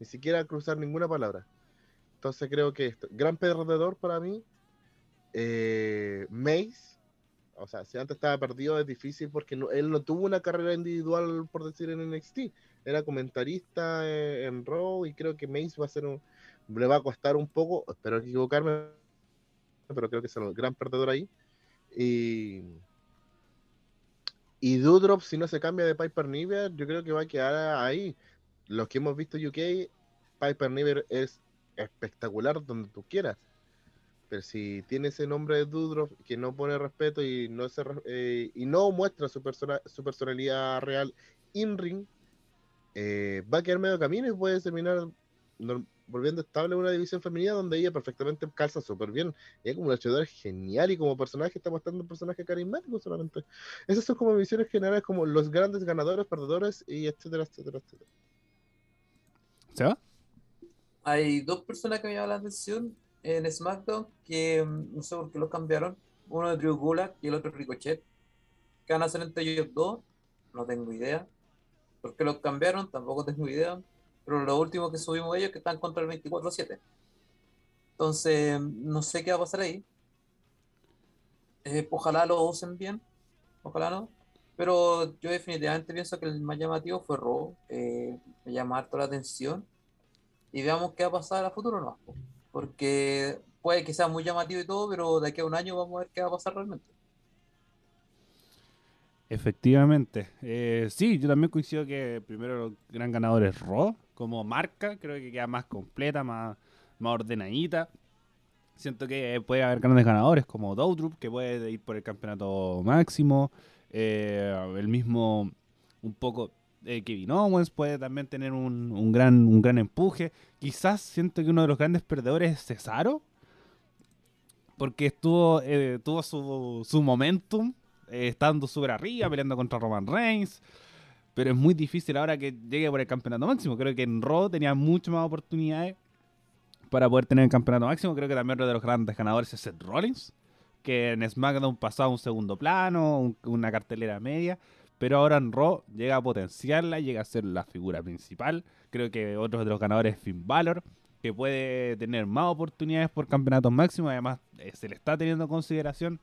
Ni siquiera cruzar ninguna palabra. Entonces creo que esto, gran perdedor para mí, eh, Mace. O sea, si antes estaba perdido es difícil porque no- él no tuvo una carrera individual, por decir, en NXT. Era comentarista eh, en Raw y creo que Mace va a ser un, le va a costar un poco, espero equivocarme, pero creo que es el gran perdedor ahí. Y, y si no se cambia de Piper Niver, yo creo que va a quedar ahí. Los que hemos visto UK, Piper Niver es espectacular donde tú quieras. Pero si tiene ese nombre de Doudrop que no pone respeto y no se, eh, y no muestra su, persona, su personalidad real in ring, eh, va a quedar medio camino y puede terminar volviendo estable una división femenina donde ella perfectamente calza súper bien. Ella como luchadora es genial y como personaje está mostrando un personaje carismático solamente. Esas son como visiones generales como los grandes ganadores, perdedores y etcétera, etcétera, etcétera. ¿Se va? Hay dos personas que me llaman la atención en SmackDown que mm, no sé por qué los cambiaron. Uno es Drew Gulak y el otro Ricochet. ¿Qué van a hacer entre ellos dos? No tengo idea. ¿Por qué los cambiaron? Tampoco tengo idea. Pero lo último que subimos ellos es que están contra el 24-7. Entonces, no sé qué va a pasar ahí. Eh, ojalá lo usen bien. Ojalá no. Pero yo definitivamente pienso que el más llamativo fue Raw. Eh, me llama harto la atención. Y veamos qué va a pasar a futuro no Porque puede que sea muy llamativo y todo, pero de aquí a un año vamos a ver qué va a pasar realmente. Efectivamente. Eh, sí, yo también coincido que primero el gran ganador es Raw. Como marca, creo que queda más completa, más, más ordenadita. Siento que puede haber grandes ganadores como Doudrop, que puede ir por el campeonato máximo. Eh, el mismo, un poco, eh, Kevin Owens puede también tener un, un gran, un gran empuje. Quizás siento que uno de los grandes perdedores es Cesaro. Porque estuvo, eh, tuvo su, su momentum eh, estando súper arriba, peleando contra Roman Reigns. Pero es muy difícil ahora que llegue por el campeonato máximo. Creo que en Raw tenía muchas más oportunidades para poder tener el campeonato máximo. Creo que también uno de los grandes ganadores es Seth Rollins, que en SmackDown pasaba un segundo plano, un- una cartelera media. Pero ahora en Raw llega a potenciarla, llega a ser la figura principal. Creo que otro de los ganadores es Finn Balor, que puede tener más oportunidades por campeonatos máximos. Además, eh, se le está teniendo en consideración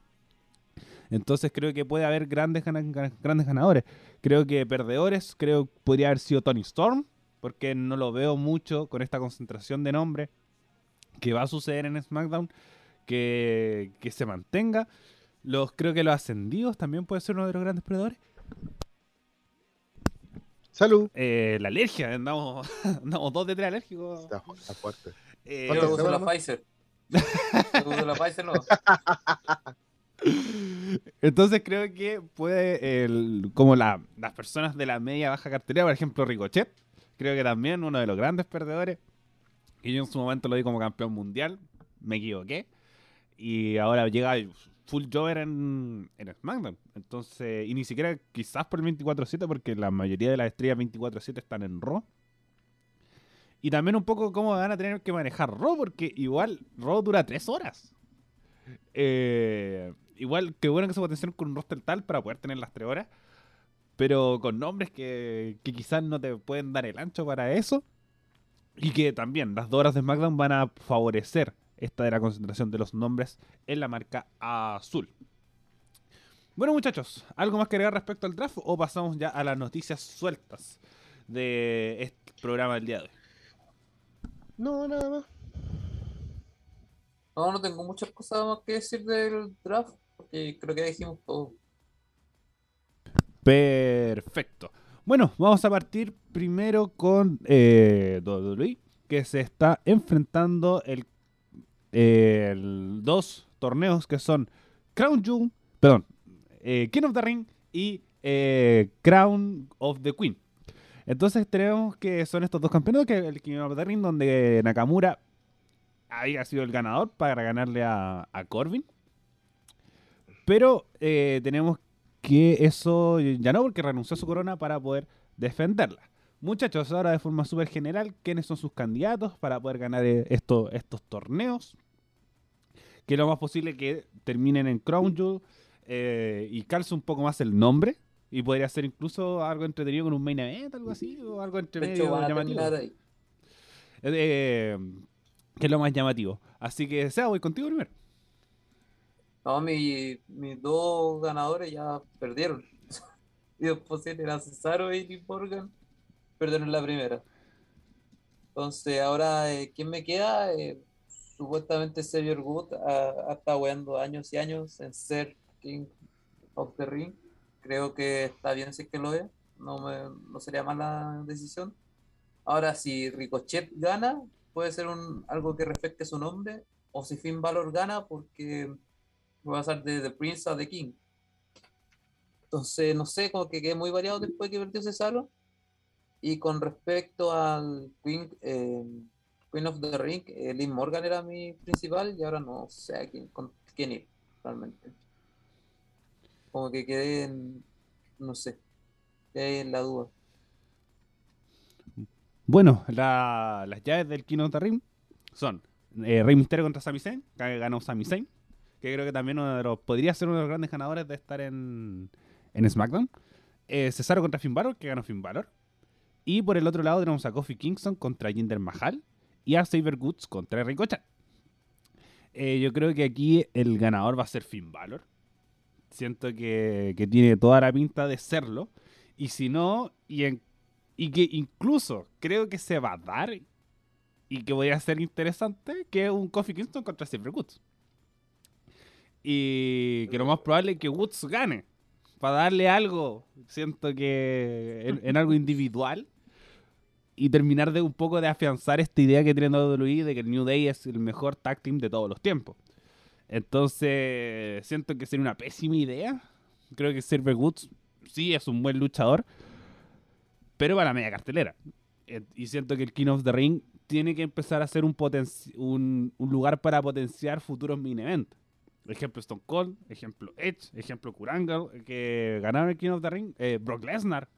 entonces creo que puede haber grandes, grandes ganadores. Creo que perdedores, creo que podría haber sido Tony Storm, porque no lo veo mucho con esta concentración de nombre que va a suceder en SmackDown, que, que se mantenga. Los, creo que los ascendidos también puede ser uno de los grandes perdedores. Salud. Eh, la alergia, andamos, andamos dos de tres alérgicos. Está, está fuerte. Eh, Yo ¿Cuánto uso se la? Pfizer. Yo uso la Pfizer, no. Entonces creo que puede, el, como la- las personas de la media baja cartelera, por ejemplo Ricochet, creo que también uno de los grandes perdedores, y yo en su momento lo vi como campeón mundial, me equivoqué, y ahora llega full Jover en, en SmackDown. Entonces, y ni siquiera quizás por el 24-7, porque la mayoría de las estrellas 24-7 están en Raw. Y también un poco cómo van a tener que manejar Raw, porque igual Raw dura tres horas. Eh, igual, que bueno que se potenciaron con un roster tal para poder tener las tres horas, pero con nombres que, que quizás no te pueden dar el ancho para eso. Y que también las dos horas de SmackDown van a favorecer esta de la concentración de los nombres en la marca azul. Bueno, muchachos, ¿algo más que agregar respecto al draft o pasamos ya a las noticias sueltas de este programa del día de hoy? No, nada más. No, no tengo muchas cosas más que decir del draft, creo que dijimos todo. Perfecto. Bueno, vamos a partir primero con eh, WWE, que se está enfrentando el dos torneos que son Crown Jewel, perdón, eh, King of the Ring y eh, Crown of the Queen. Entonces tenemos que son estos dos campeonatos, que el King of the Ring, donde Nakamura había sido el ganador para ganarle a, a Corbin. Pero eh, tenemos que eso ya no, porque renunció a su corona para poder defenderla. Muchachos, ahora de forma súper general, ¿quiénes son sus candidatos para poder ganar eh, esto- estos torneos? Que lo más posible que terminen en Crown Jewel eh, y calce un poco más el nombre. Y podría ser incluso algo entretenido con un main event, algo así, o algo entre medio llamativo. Eh, que es lo más llamativo. Así que, sea, voy contigo primero. No, mi- mis dos ganadores ya perdieron. Y después era Cesaro y Liv Morgan. Perdieron la primera. Entonces, ahora, eh, ¿quién me queda? Eh, supuestamente Xavier Good ha, ha estado weando años y años en ser King of the Ring. Creo que está bien si es que lo es. No, me- no sería mala decisión. Ahora, si Ricochet gana, puede ser un, algo que refleje su nombre. O si Finn Balor gana, porque va a pasar de The Prince a The King. Entonces, no sé, como que quedé muy variado después de que perdió Cesaro. Y con respecto al Queen, eh, Queen of the Ring, eh, Morgan era mi principal y ahora no sé a quién, con quién ir, realmente. Como que quedé en, no sé, quedé en la duda. Bueno, la- las llaves del King of the Ring son eh, Rey Mysterio contra Sami Zayn, ganó Sami Zayn, que creo que también uno de los, podría ser uno de los grandes ganadores de estar en, en SmackDown. Eh, Cesaro contra Finn Balor, que ganó Finn Balor. Y por el otro lado tenemos a Kofi Kingston contra Jinder Mahal y a Saber Goods contra Ricochet. Eh, yo creo que aquí el ganador va a ser Finn Balor. Siento que, que tiene toda la pinta de serlo. Y si no, y, en- y que incluso creo que se va a dar y que podría ser interesante, que es un Kofi Kingston contra Saber Woods. Y que lo más probable es que Woods gane. Para darle algo, siento que en, algo individual. Y terminar de un poco de afianzar esta idea que tiene WWE de que el New Day es el mejor tag team de todos los tiempos. Entonces, siento que sería una pésima idea. Creo que Silver Woods sí es un buen luchador, pero para la media cartelera. Y siento que el King of the Ring tiene que empezar a ser un, lugar para potenciar futuros main event. Ejemplo Stone Cold, ejemplo Edge, ejemplo Kurangle, que ganaron el King of the Ring, eh, Brock Lesnar,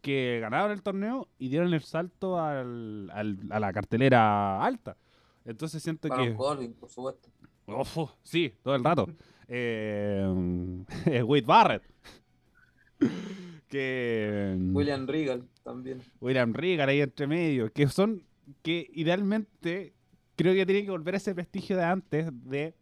que ganaron el torneo y dieron el salto al- al- a la cartelera alta. Entonces siento Baron que... Corbin, por supuesto. Ojo, sí, todo el rato. Eh, Wade Barrett. que William Regal también. William Regal ahí entre medio. Que son que idealmente creo que tienen que volver a ese prestigio de antes de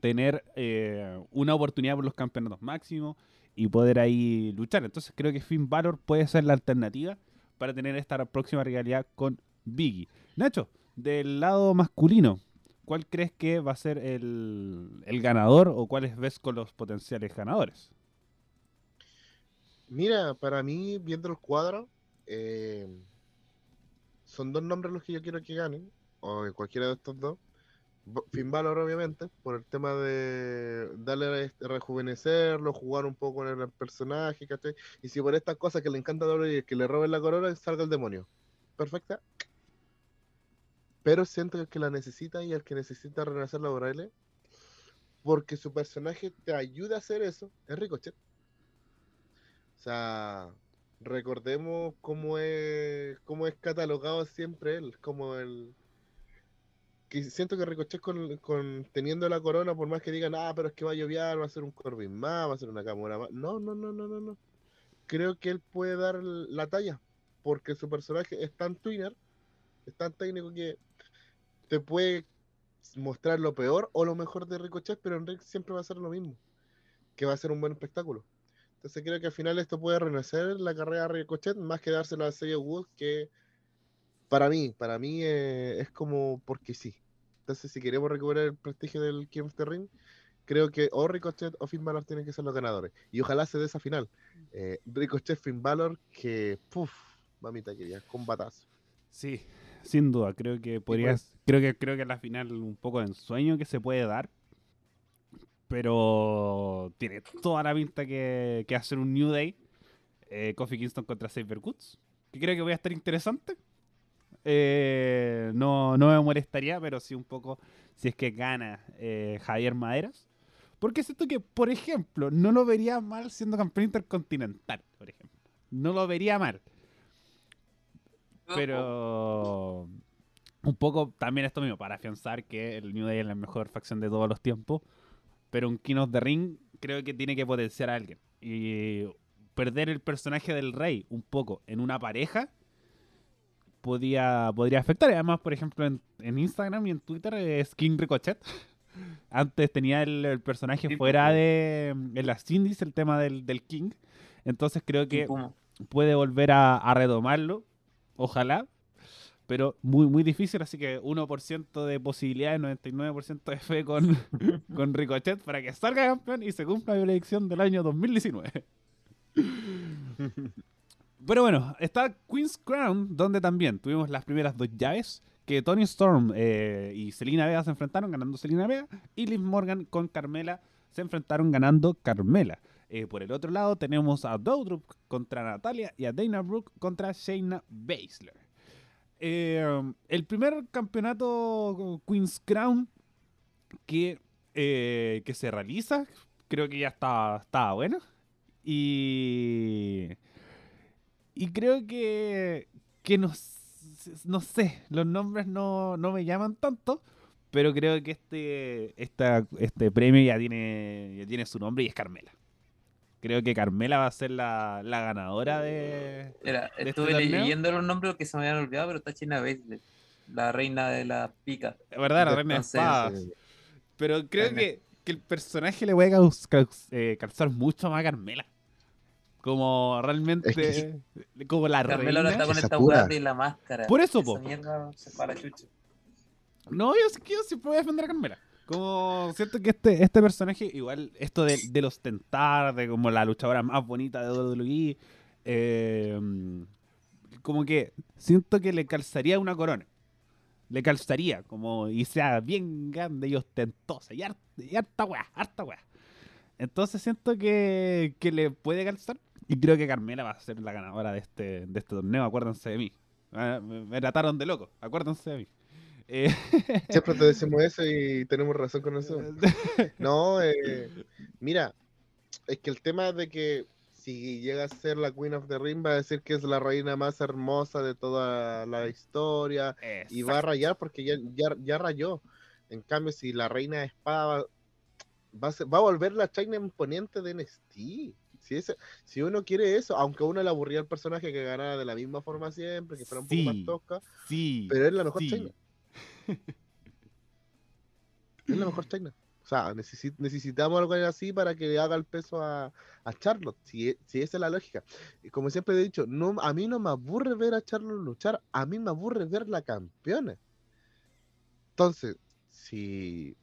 tener eh, una oportunidad por los campeonatos máximos y poder ahí luchar. Entonces creo que Finn Balor puede ser la alternativa para tener esta próxima rivalidad con Biggie. Nacho, del lado masculino, ¿cuál crees que va a ser el, el ganador o cuáles ves con los potenciales ganadores? Mira, para mí, viendo el cuadro, eh, son dos nombres los que yo quiero que ganen, o cualquiera de estos dos. Finn Balor, obviamente, por el tema de darle este, rejuvenecerlo, jugar un poco con el personaje, ¿cachai? Y si por estas cosas que le encanta a WWE que le roben la corona, salga el demonio. Perfecta. Pero siento que el que la necesita y el que necesita renacer la O'Reilly, porque su personaje te ayuda a hacer eso, es Ricochet. O sea, recordemos cómo es, cómo es catalogado siempre él, como el... Que siento que Ricochet con, con- teniendo la corona, por más que digan, ah, pero es que va a llover, va a ser un Corbin más, va a ser una Gamora más. No, no, no, no, no, no. Creo que él puede dar la talla, porque su personaje es tan twinner, es tan técnico que te puede mostrar lo peor o lo mejor de Ricochet, pero en Rick siempre va a ser lo mismo, que va a ser un buen espectáculo. Entonces creo que al final esto puede renacer la carrera de Ricochet más que dárselo a Xavier Woods, que para mí, para mí eh, es como porque sí. Entonces si queremos recuperar el prestigio del King of the Ring, creo que o Ricochet o Finn Balor tienen que ser los ganadores. Y ojalá se dé esa final. Eh, Ricochet, Finn Balor, que, puff, mamita querida, combatazo. Sí, sin duda, creo que podrías, creo que creo que es la final un poco de ensueño que se puede dar, pero tiene toda la pinta que, que hacer un New Day, eh, Kofi Kingston contra Saber Woods, que creo que voy a estar interesante. Eh, no, no me molestaría, pero sí un poco si es que gana eh, Javier Maderas. Porque siento que, por ejemplo, no lo vería mal siendo campeón intercontinental, por ejemplo. No lo vería mal. Pero un poco también esto mismo, para afianzar que el New Day es la mejor facción de todos los tiempos. Pero un King of the Ring creo que tiene que potenciar a alguien. Y perder el personaje del rey un poco en una pareja podía, podría afectar. Además, por ejemplo, en, en Instagram y en Twitter es King Ricochet. Antes tenía el, el personaje Sí, fuera de en las indies, el tema del, del King. Entonces creo que puede volver a, a retomarlo. Ojalá. Pero muy, muy difícil, así que 1% de posibilidades, 99% de fe con, con Ricochet para que salga campeón y se cumpla la predicción del año 2019. Pero bueno, está Queen's Crown, donde también tuvimos las primeras dos llaves, que Tony Storm eh, y Selena Vega se enfrentaron ganando Selena Vega, y Liv Morgan con Carmela se enfrentaron ganando Carmela. Eh, por el otro lado tenemos a Doudrop contra Natalia y a Dana Brooke contra Shayna Baszler. Eh, el primer campeonato Queen's Crown que, que se realiza, creo que ya estaba bueno. Y, y creo que, que no, no sé, los nombres no, no me llaman tanto, pero creo que este, esta, este premio ya tiene, ya tiene su nombre y es Carmela. Creo que Carmela va a ser la, la ganadora de... Era, este estuve leyendo los nombres que se me habían olvidado, pero está China Baszler, la reina de la pica. ¿Verdad? La reina de espadas. Eh, Pero creo que, que el personaje le caus- caus- eh, calzar mucho más a Carmela. Como realmente. Como la Carmela ahora está reina. con esta weá de la máscara. Por eso, Esa po. mierda se para chucha. No, yo, yo siempre voy a defender a Carmela. Como siento que este, este personaje, igual, esto de, del ostentar, de como la luchadora más bonita de WWE, eh, como que siento que le calzaría una corona. Le calzaría, como, y sea bien grande y ostentosa, y harta, y harta weá, harta weá. Entonces siento que, que le puede calzar, y creo que Carmela va a ser la ganadora de este, de este torneo, acuérdense de mí. Ah, Me, trataron de loco, acuérdense de mí. Eh, Siempre te decimos eso y tenemos razón con eso. No, eh, mira, es que el tema de que si llega a ser la Queen of the Ring va a decir que es la reina más hermosa de toda la historia y va a rayar porque ya, ya, ya rayó. En cambio, si la reina de espada va, va a, ser- va a volver la China imponente de NXT. Si, ese- si uno quiere eso, aunque a uno le aburría el personaje que ganara de la misma forma siempre, que fuera un poco Sí. más tosca, Sí. pero es la mejor sí. China. Es la mejor China. O sea, necesi- necesitamos algo así para que le haga el peso a, a Charlotte. Si, e- si esa es la lógica. Y como siempre he dicho, no, a mí no me aburre ver a Charlotte luchar, a mí me aburre ver la campeona. Entonces, si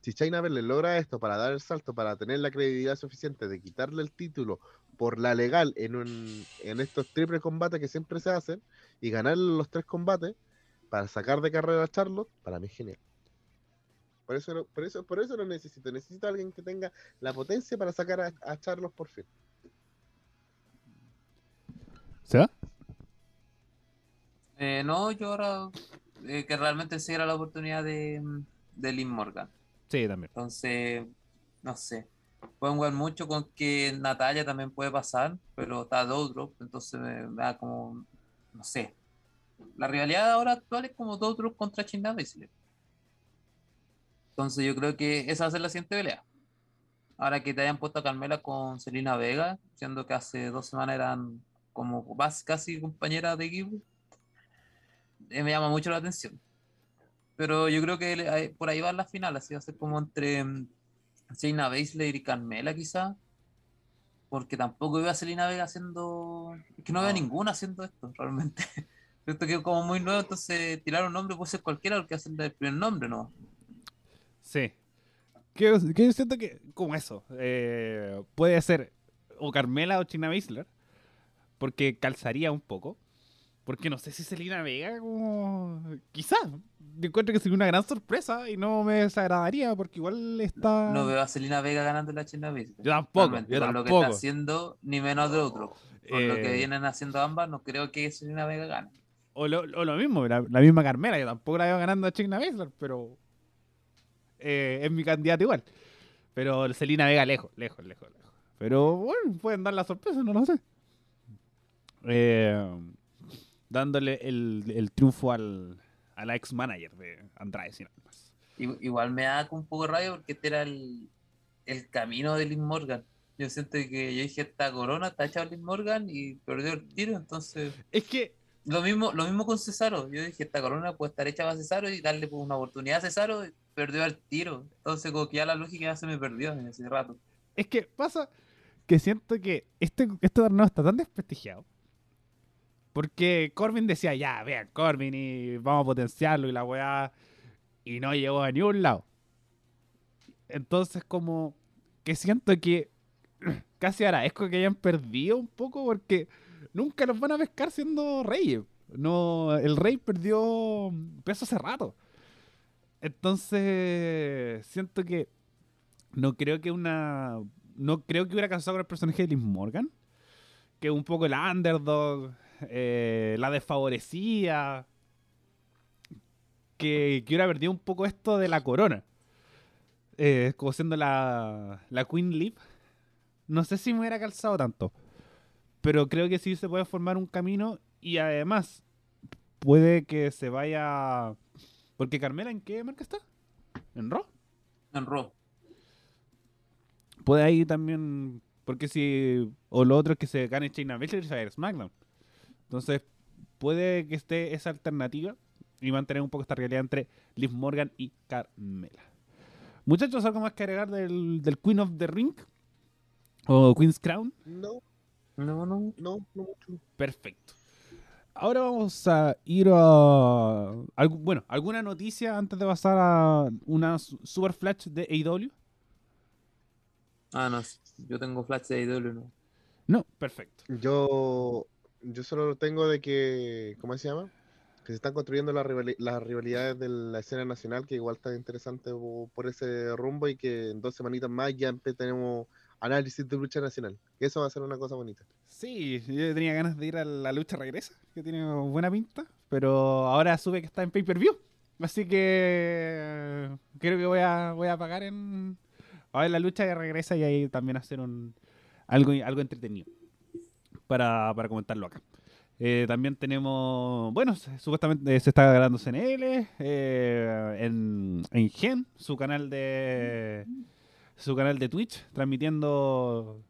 Si China le logra esto para dar el salto, para tener la credibilidad suficiente de quitarle el título por la legal en, un, en estos triples combates que siempre se hacen y ganar los tres combates para sacar de carrera a Charlotte, para mí es genial. Por eso, lo- por eso, por eso lo necesito. Necesito a alguien que tenga la potencia para sacar a, a Charlotte por fin. ¿Se va? Eh, no, yo ahora eh, que realmente sí era la oportunidad de, de Lynn Morgan. Sí, también. Entonces, no sé. Pueden jugar mucho con que Natalia también puede pasar, pero está Doudrop, entonces me da como, no sé. La rivalidad ahora actual es como Doudrop contra China Baszler. Entonces yo creo que esa va a ser la siguiente pelea. Ahora que te hayan puesto a Carmela con Selena Vega, siendo que hace dos semanas eran como casi compañeras de equipo, eh, me llama mucho la atención. Pero yo creo que por ahí va la final, así va a ser como entre mm, Shayna Baszler y Carmela quizá. Porque tampoco veo a Selena Vega haciendo... Es que no veo a No. ninguna haciendo esto, realmente. Esto que es como muy nuevo, entonces tirar un nombre puede ser cualquiera porque hacen el primer nombre, ¿no? Sí. Que, que yo siento que, como eso, eh, puede ser o Carmela o China Baszler, porque calzaría un poco. Porque no sé si Selena Vega, como. Quizá. Yo encuentro que sería una gran sorpresa y no me desagradaría porque igual está. No veo a Selena Vega ganando la China. Yo tampoco, Realmente, yo con lo que está haciendo, ni menos de otro. Con lo que Eh, vienen haciendo ambas, no creo que Selena Vega gane. O lo, o lo mismo, la, la misma Carmela, yo tampoco la veo ganando a China Baszler, pero eh, es mi candidato igual. Pero Selena Vega lejos, lejos, lejos, lejos. Pero bueno, pueden dar la sorpresa, no lo sé. Eh, dándole el, el triunfo al, a la ex manager de Andrade, sin más. I- Igual me da un poco de rabia porque este era el, el camino de Liz Morgan. Yo siento que yo dije esta corona, está echado Liz Morgan y perdió el tiro, entonces Es que, lo mismo, lo mismo con Cesaro. Yo dije esta corona puede estar hecha para Cesaro y darle pues, una oportunidad a Cesaro y perdió el tiro. Entonces como que ya la lógica ya se me perdió en ese rato. es que pasa que siento que este, este torneo está tan desprestigiado. Porque Corbin decía, ya, vean, Corbin y vamos a potenciarlo y la weá. Y no llegó a ningún lado. Entonces, como que siento que casi agradezco que hayan perdido un poco porque nunca los van a pescar siendo reyes. No, el rey perdió peso hace rato. Entonces, siento que no creo que una. No creo que hubiera casado con el personaje de Liz Morgan. Que un poco la underdog. Eh, la desfavorecía. Que, que hubiera perdido un poco esto de la corona. Eh, como siendo la, la Queen Leap. No sé si me hubiera calzado tanto. Pero creo que sí se puede formar un camino. Y además, puede que se vaya. Porque Carmela, ¿en qué marca está? ¿En Raw? En Raw. puede ahí también. Porque si. O lo otro es que se gane China Baszler y se SmackDown. Entonces, puede que esté esa alternativa y mantener un poco esta realidad entre Liv Morgan y Carmela. Muchachos, ¿algo más que agregar del, del Queen of the Ring? ¿O Queen's Crown? No, No, no. no, no mucho. Perfecto. Ahora vamos a ir a. bueno, ¿alguna noticia antes de pasar a una su- super flash de AEW? Ah, no. Yo tengo flash de IW, no. No, perfecto. Yo, yo solo tengo de que, ¿cómo se llama? Que se están construyendo las, rivali- las rivalidades de la escena nacional, que igual está interesante po- por ese rumbo y que en dos semanitas más ya tenemos análisis de lucha nacional. Eso va a ser una cosa bonita. Sí, yo tenía ganas de ir a la lucha regresa, que tiene buena pinta, pero ahora supe que está en pay-per-view. Así que creo que voy a, voy a pagar en a la lucha regresa y ahí también hacer un algo, algo entretenido para, para comentarlo acá. Eh, también tenemos, bueno, supuestamente se está grabando CNL, eh, en, en Gen, su canal de su canal de Twitch, transmitiendo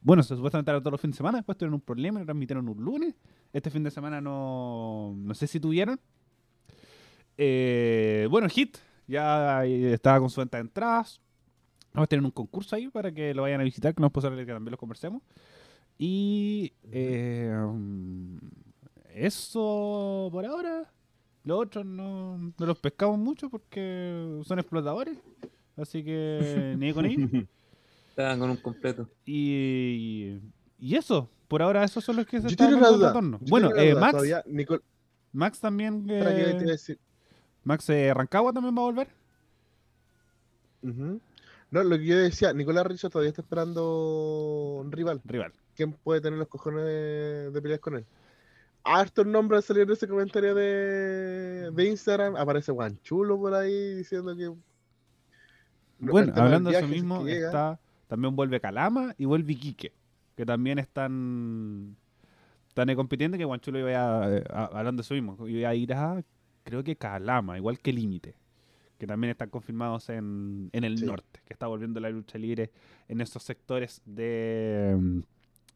bueno, supuestamente era todos los fines de semana, después tuvieron un problema lo transmitieron un lunes. Este fin de semana no, no sé si tuvieron. Eh, bueno, Hit ya eh, estaba con su venta de entradas. Vamos a tener un concurso ahí para que lo vayan a visitar, que no es posible que también lo conversemos. Y eh, eso por ahora. Los otros no, no los pescamos mucho porque son explotadores. así que ni con ellos. Estaban con un completo. Y, y eso, por ahora esos son los que se Yo están dando duda. retorno. Bueno, eh, duda Max, todavía. Nicol- Max también. espera, ¿qué te iba a eh, decir? Max eh, Rancagua también va a volver. No, lo que yo decía, Nicolás Richo todavía está esperando un rival. Rival. ¿Quién puede tener los cojones de, de pelear con él? Hartos nombres salieron en ese comentario de, de Instagram. Aparece Guanchulo por ahí diciendo que. No, Bueno, hablando de eso mismo, está, también vuelve Calama y vuelve Iquique, que también están, eh, compitiendo, que Guanchulo iba a, a- hablando de eso mismo, iba a ir a, creo que Calama, igual que Límite, que también están confirmados en, en el Sí. norte, que está volviendo la lucha libre en esos sectores de,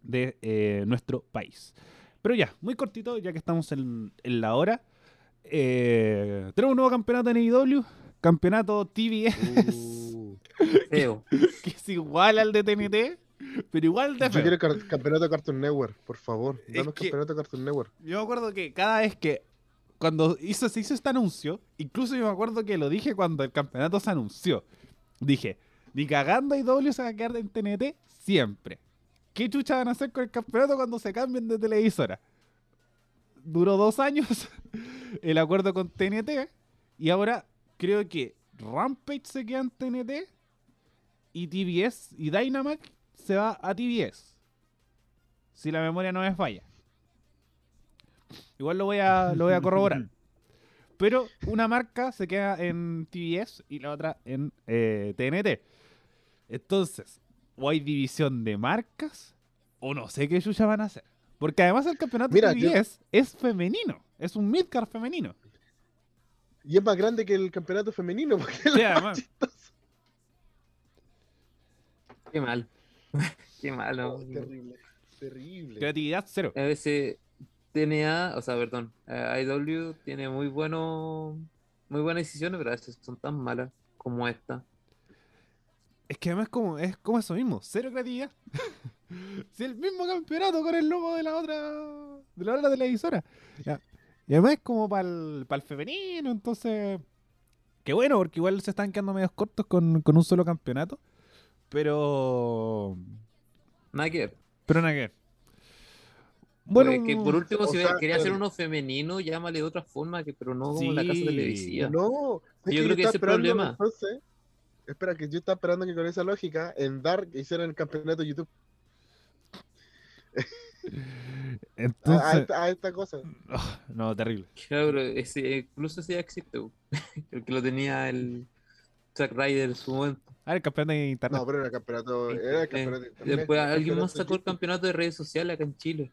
de eh, nuestro país. Pero ya, muy cortito, ya que estamos en, en la hora. eh, tenemos un nuevo campeonato en AEW, campeonato TBS Uh, Feo. que es igual al de TNT, pero igual de yo feo. quiero car- campeonato de Cartoon Network, por favor. Que- campeonato de Cartoon Network. Yo me acuerdo que cada vez que cuando hizo, se hizo este anuncio, incluso yo me acuerdo que lo dije cuando el campeonato se anunció. Dije, ni cagando y W se va a quedar en TNT siempre. ¿Qué chucha van a hacer con el campeonato cuando se cambien de televisora? Duró dos años el acuerdo con TNT y ahora creo que Rampage se queda en TNT y TBS y Dynamax se va a TBS. Si la memoria no me falla. Igual lo voy a, lo voy a corroborar. Pero una marca se queda en TBS y la otra en eh, TNT. Entonces, o hay división de marcas, o no sé qué chucha van a hacer. Porque además el campeonato Mira, de yo- TBS es femenino. Es un midcard femenino. Y es más grande que el campeonato femenino. Porque Sí, además. Qué mal. Qué malo. Oh, terrible. Terrible. Creatividad cero. A veces TNA, o sea, perdón, eh, IW tiene muy bueno, muy buenas decisiones, pero a veces son tan malas como esta. Es que además como, es como eso mismo, cero creatividad. si el mismo campeonato con el logo de la otra de la otra televisora. Ya. Y además es como para el, femenino, entonces... Qué bueno, porque igual se están quedando medios cortos con, con un solo campeonato. Pero... Nada que ver. Pero nada que ver. Bueno, Bueno, que por último, si sea, quería hacer pero- uno femenino, llámale de otra forma, que pero no como la casa Sí. televisiva. No, es Yo creo que ese es el problema. Entonces, espera, que yo estaba esperando que con esa lógica en Dark hicieran el campeonato de YouTube. A, a entonces... esta, a esta cosa. Ah, no, terrible. Claro, ese, incluso ese ya existe, el que lo tenía el Zack Ryder en su momento. Ah, el campeón de internet. No, pero era el campeonato. Era el campeonato de Eh, internet, Después el alguien campeonato más sacó el campeonato de redes sociales acá en Chile.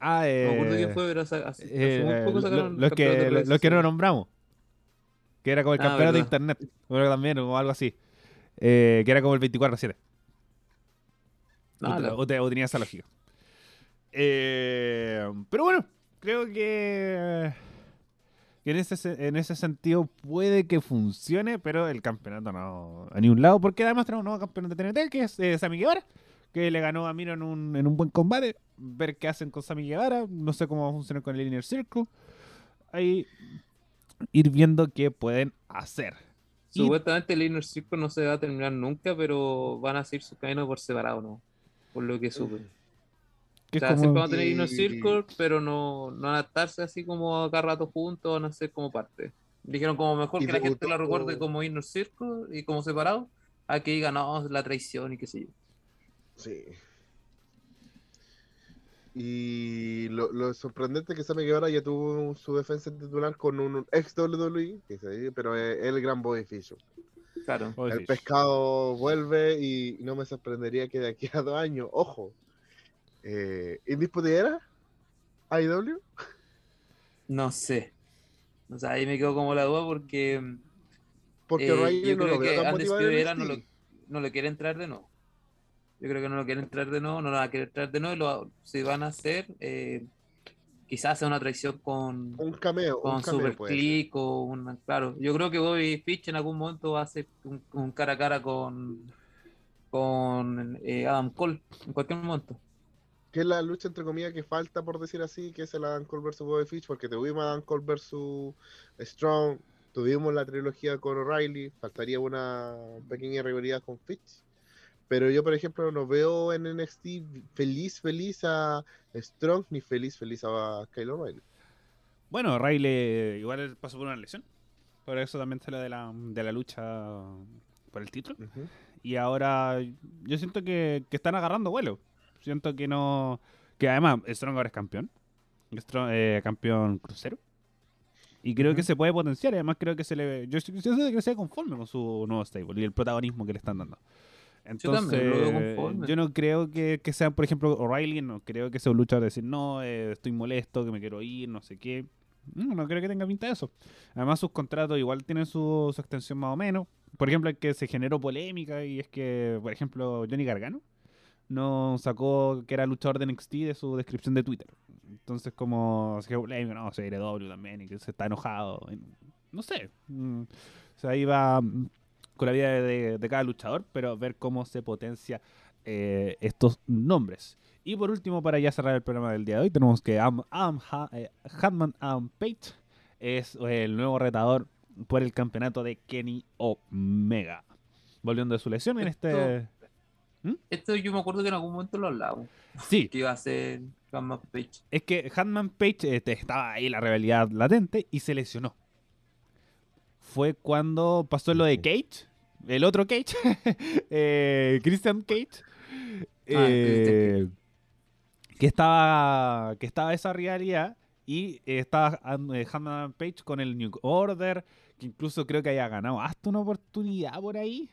ah, eh, No me acuerdo quién fue, pero hace, eh, muy poco lo- sacaron el campeonato que, de redes los que no nombramos. Que era como el Ah, campeonato de internet. Bueno, también, o algo así. Eh, que era como el 24-7. No, o, tenía esa lógica. Eh, pero bueno, creo que, que en, ese, se- en ese sentido puede que funcione, pero el campeonato no a ningún lado, porque además tenemos un nuevo campeón de TNT, que es eh, Sammy Guevara, que le ganó a Miro en un, en un buen combate. Ver qué hacen con Sammy Guevara, no sé cómo va a funcionar con el Inner Circle. Ahí ir viendo qué pueden hacer. Supuestamente el Inner Circle no se va a terminar nunca, pero van a seguir su camino por separado, ¿no? Por lo que supe. que O sea, como- siempre van a tener Inner Circle, pero no, no van a estarse así como cada rato juntos, van a ser como parte. Dijeron como mejor que la gente la recuerde como Inner Circle y como separado, a que diga, no, la traición y qué sé yo. Sí. Y lo, lo sorprendente es que Sammy Guevara ya tuvo su defensa titular con un ex WWE, que se- pero es el gran Bobby Fish. Claro. El pescado vuelve y no me sorprendería que de aquí a dos años, ojo, eh, ¿Indisputera? ¿IW? No sé. O sea, ahí me quedo como la duda porque Porque eh, yo no creo lo veo que Andes Rivera no lo, no lo quiere entrar de nuevo. Yo creo que no lo quiere entrar de nuevo, no lo va a querer entrar de nuevo. y lo- si van a hacer, eh, quizás sea una traición con, Un cameo, con un cameo Super. Click o una, claro. Yo creo que Bobby Fitch en algún momento va a hacer un, un cara a cara con con eh, Adam Cole en cualquier momento. Que es la lucha entre comillas que falta, por decir así, que es el Adam Cole versus Bobby Fish, porque tuvimos Adam Cole versus Strong, Tuvimos la trilogía con O'Reilly, faltaría una pequeña rivalidad con Fitch. Pero yo, por ejemplo, no veo en NXT feliz, feliz a Strong, ni feliz, feliz a Kyle O'Reilly. Bueno, Riley igual pasó por una lesión. Por eso también sale de la, de la lucha por el título. Y ahora yo siento que, que están agarrando vuelo. Siento que no. Que además Strong ahora es campeón. Strong, eh, campeón crucero. Y creo que se puede potenciar. Además, creo que se le. Yo, yo sé que se conforme con su nuevo stable y el protagonismo que le están dando. Yo también Entonces, yo no creo que, que sea, por ejemplo, O'Reilly, no creo que sea un luchador de decir, no, eh, estoy molesto, que me quiero ir, no sé qué. No, no creo que tenga pinta de eso. Además, sus contratos igual tienen su, su extensión más o menos. Por ejemplo, el que se generó polémica y es que, por ejemplo, Johnny Gargano no sacó que era luchador de NXT de su descripción de Twitter. Entonces, como se polémico, no, se W también y que se está enojado. No sé. Mm, O sea, ahí va con la vida de, de cada luchador, pero ver cómo se potencia eh, estos nombres. Y por último, para ya cerrar el programa del día de hoy, tenemos que Am, Am- Ha- eh, Hatman Am es el nuevo retador por el campeonato de Kenny Omega. Volviendo de su lesión en este... Esto yo me acuerdo que en algún momento lo hablamos. Sí, Que iba a ser Gamma Page. es que Hatman Page este, estaba ahí la rivalidad latente y se lesionó. Fue cuando pasó lo de Cage, el otro Cage, eh, Christian Cage, eh, que estaba que estaba esa rivalidad y eh, estaba Hatman Page con el New Order, que incluso creo que haya ganado hasta una oportunidad por ahí.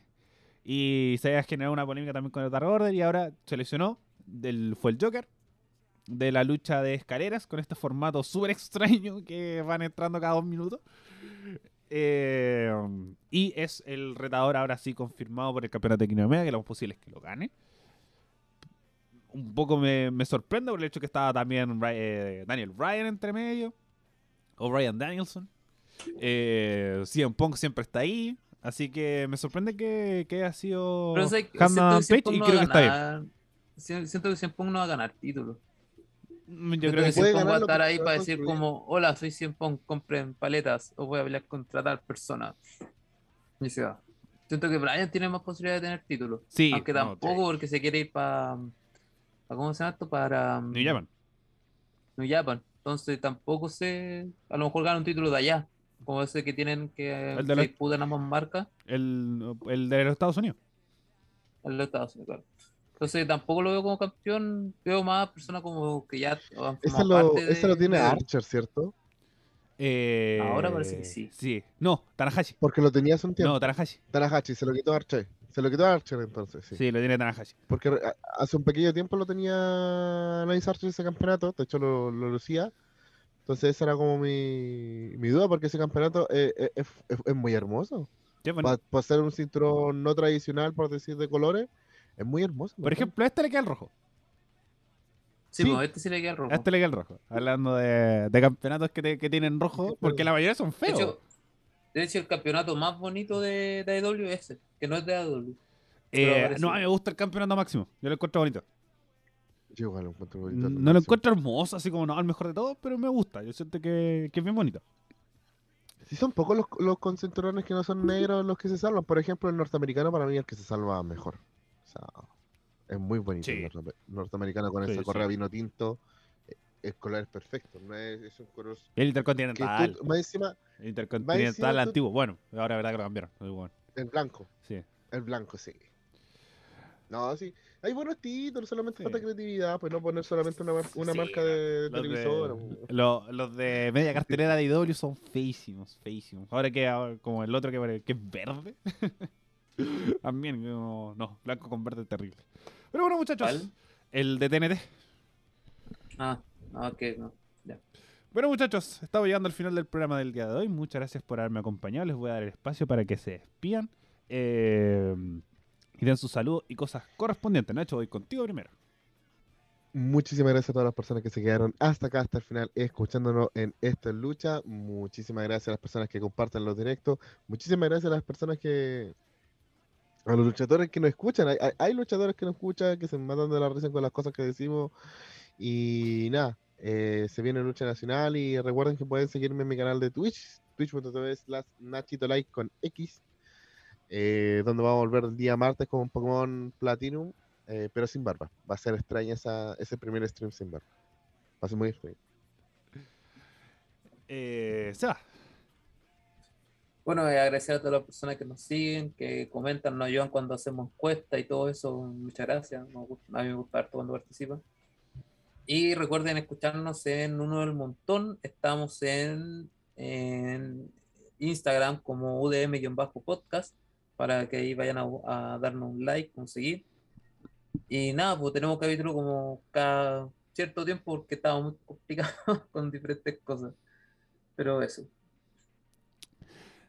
Y se había generado una polémica también con el Dark Order y ahora se lesionó. Del, fue el Joker de la lucha de escaleras con este formato súper extraño que van entrando cada dos minutos. Eh, y es el retador ahora sí confirmado por el campeonato de Kenny Omega, que lo más posible es que lo gane. Un poco me, me sorprende por el hecho que estaba también eh, Daniel Bryan entre medio, o Bryan Danielson. Eh, CM Punk siempre está ahí, así que me sorprende que, que haya sido que Page y Punk creo que está bien. Siento que Cien Pong no va a ganar título. Mm, Yo Yo creo que Pong va a estar ahí se para decir como, hola, soy Cien Pong, compren paletas o voy a pelear contra tal persona. Y se va. Siento que Brian tiene más posibilidad de tener título. Sí, Aunque no, tampoco sí. porque se quiere ir para... ¿Cómo se llama esto? Para... New Japan. New Japan. Entonces tampoco sé... A lo mejor gana un título de allá. Como ese que tienen que, El de disputan ambas marcas. El, el de los Estados Unidos. en los Estados Unidos, claro. Entonces tampoco lo veo como campeón, veo más personas como que ya han Ese lo, parte ese lo de- tiene de- Archer, ¿cierto? Eh, Ahora parece que sí. Sí. No, Tanahashi. Porque lo tenía hace un tiempo. No, Tanahashi. Tanahashi, se lo quitó Archer. Se lo quitó Archer entonces, sí. Sí, lo tiene Tanahashi. Porque a- hace un pequeño tiempo lo tenía Lance Archer ese campeonato, de hecho lo, lo lucía. Entonces esa era como mi, mi duda, porque ese campeonato es, es- es- es muy hermoso. Sí, bueno, Para ser un cinturón no tradicional, por decir de colores, es muy hermoso. por ejemplo, a este le queda el rojo. Sí, Sí. pues este sí le queda el rojo. A este le queda el rojo. Hablando de, de campeonatos que, te- que tienen rojo, porque la mayoría son de feos. hecho, de hecho, el campeonato más bonito de, de AEW es ese, que no es de AEW. Eh, no, a mí me gusta el campeonato máximo. Yo lo encuentro bonito. Yo igual lo encuentro bonito. No lo encuentro hermoso, así como no, el mejor de todos, pero me gusta. Yo siento que, que es bien bonito. Sí, son pocos los, los con cinturones que no son negros los que se salvan. Por ejemplo, el norteamericano para mí es el que se salva mejor. Sea, es muy bonito Sí. el norte- norteamericano con Sí, esa correa vino tinto. eh, El color es perfecto. No es, es un color El intercontinental. tú, más encima, El intercontinental antiguo. Bueno, ahora verdad que lo cambiaron. bueno. el blanco. Sí. El blanco, sí. No, sí. Hay buenos títulos, solamente Sí. falta creatividad, pues no poner solamente una, mar- una Sí, marca de, Los televisor. de, lo- los de media cartelera de IW son feísimos, feísimos. Ahora que ahora como el otro que, que es verde. También, no, no, blanco con verde terrible. Pero bueno, muchachos, ¿Cuál? el de TNT. Ah, ok, no. Ya. Bueno, muchachos, estamos llegando al final del programa del día de hoy. Muchas gracias por haberme acompañado. Les voy a dar el espacio para que se despidan eh, y den su saludo y cosas correspondientes. Nacho, voy contigo primero. Muchísimas gracias a todas las personas que se quedaron hasta acá, hasta el final, escuchándonos en esta lucha. Muchísimas gracias a las personas que comparten los directos. Muchísimas gracias a las personas que. A los luchadores que nos escuchan. Hay, hay- luchadores que nos escuchan, que se matan de la risa con las cosas que decimos. Y nada, eh, se viene lucha nacional. Y recuerden que pueden seguirme en mi canal de Twitch, twitch.tv slash Nachito con X, eh, donde vamos a volver el día martes con un Pokémon Platinum, eh, pero sin barba. Va a ser extraña esa, ese primer stream sin barba. Va a ser muy extraño. Eh, Seba. Bueno, eh, agradecer a todas las personas que nos siguen, que comentan, nos ayudan cuando hacemos encuestas y todo eso. Muchas gracias. Gusta- a mí me gusta harto cuando participan. Y recuerden escucharnos en Uno del Montón. Estamos en, en Instagram como UDM-podcast para que ahí vayan a, a darnos un like, un seguir. Y nada, pues tenemos capítulo como cada cierto tiempo porque estaba muy complicado con diferentes cosas. Pero eso.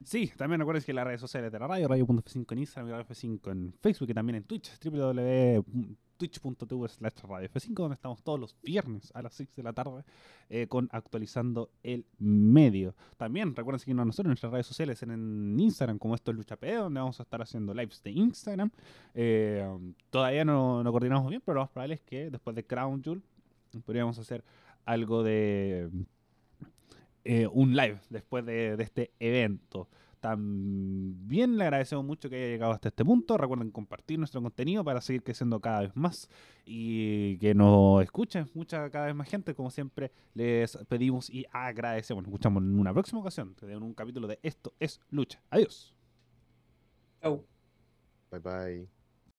Sí, también recuerden que las redes sociales de la radio, radio.f5 en Instagram y radio F5 en Facebook y también en Twitch, www.twitch.tv slash radio F5, donde estamos todos los viernes a las 6 de la tarde eh, con actualizando el medio. También recuerden seguirnos a nosotros en nuestras redes sociales en, Instagram, como esto es Lucha P, donde vamos a estar haciendo lives de Instagram. Eh, todavía no, no coordinamos bien, pero lo más probable es que después de Crown Jewel podríamos hacer algo de eh, un live después de, de este evento. También le agradecemos mucho que haya llegado hasta este punto. Recuerden compartir nuestro contenido para seguir creciendo cada vez más y que nos escuchen mucha cada vez más gente. Como siempre, les pedimos y agradecemos. Nos escuchamos en una próxima ocasión en un capítulo de Esto es Lucha. Adiós. Chau. Bye bye.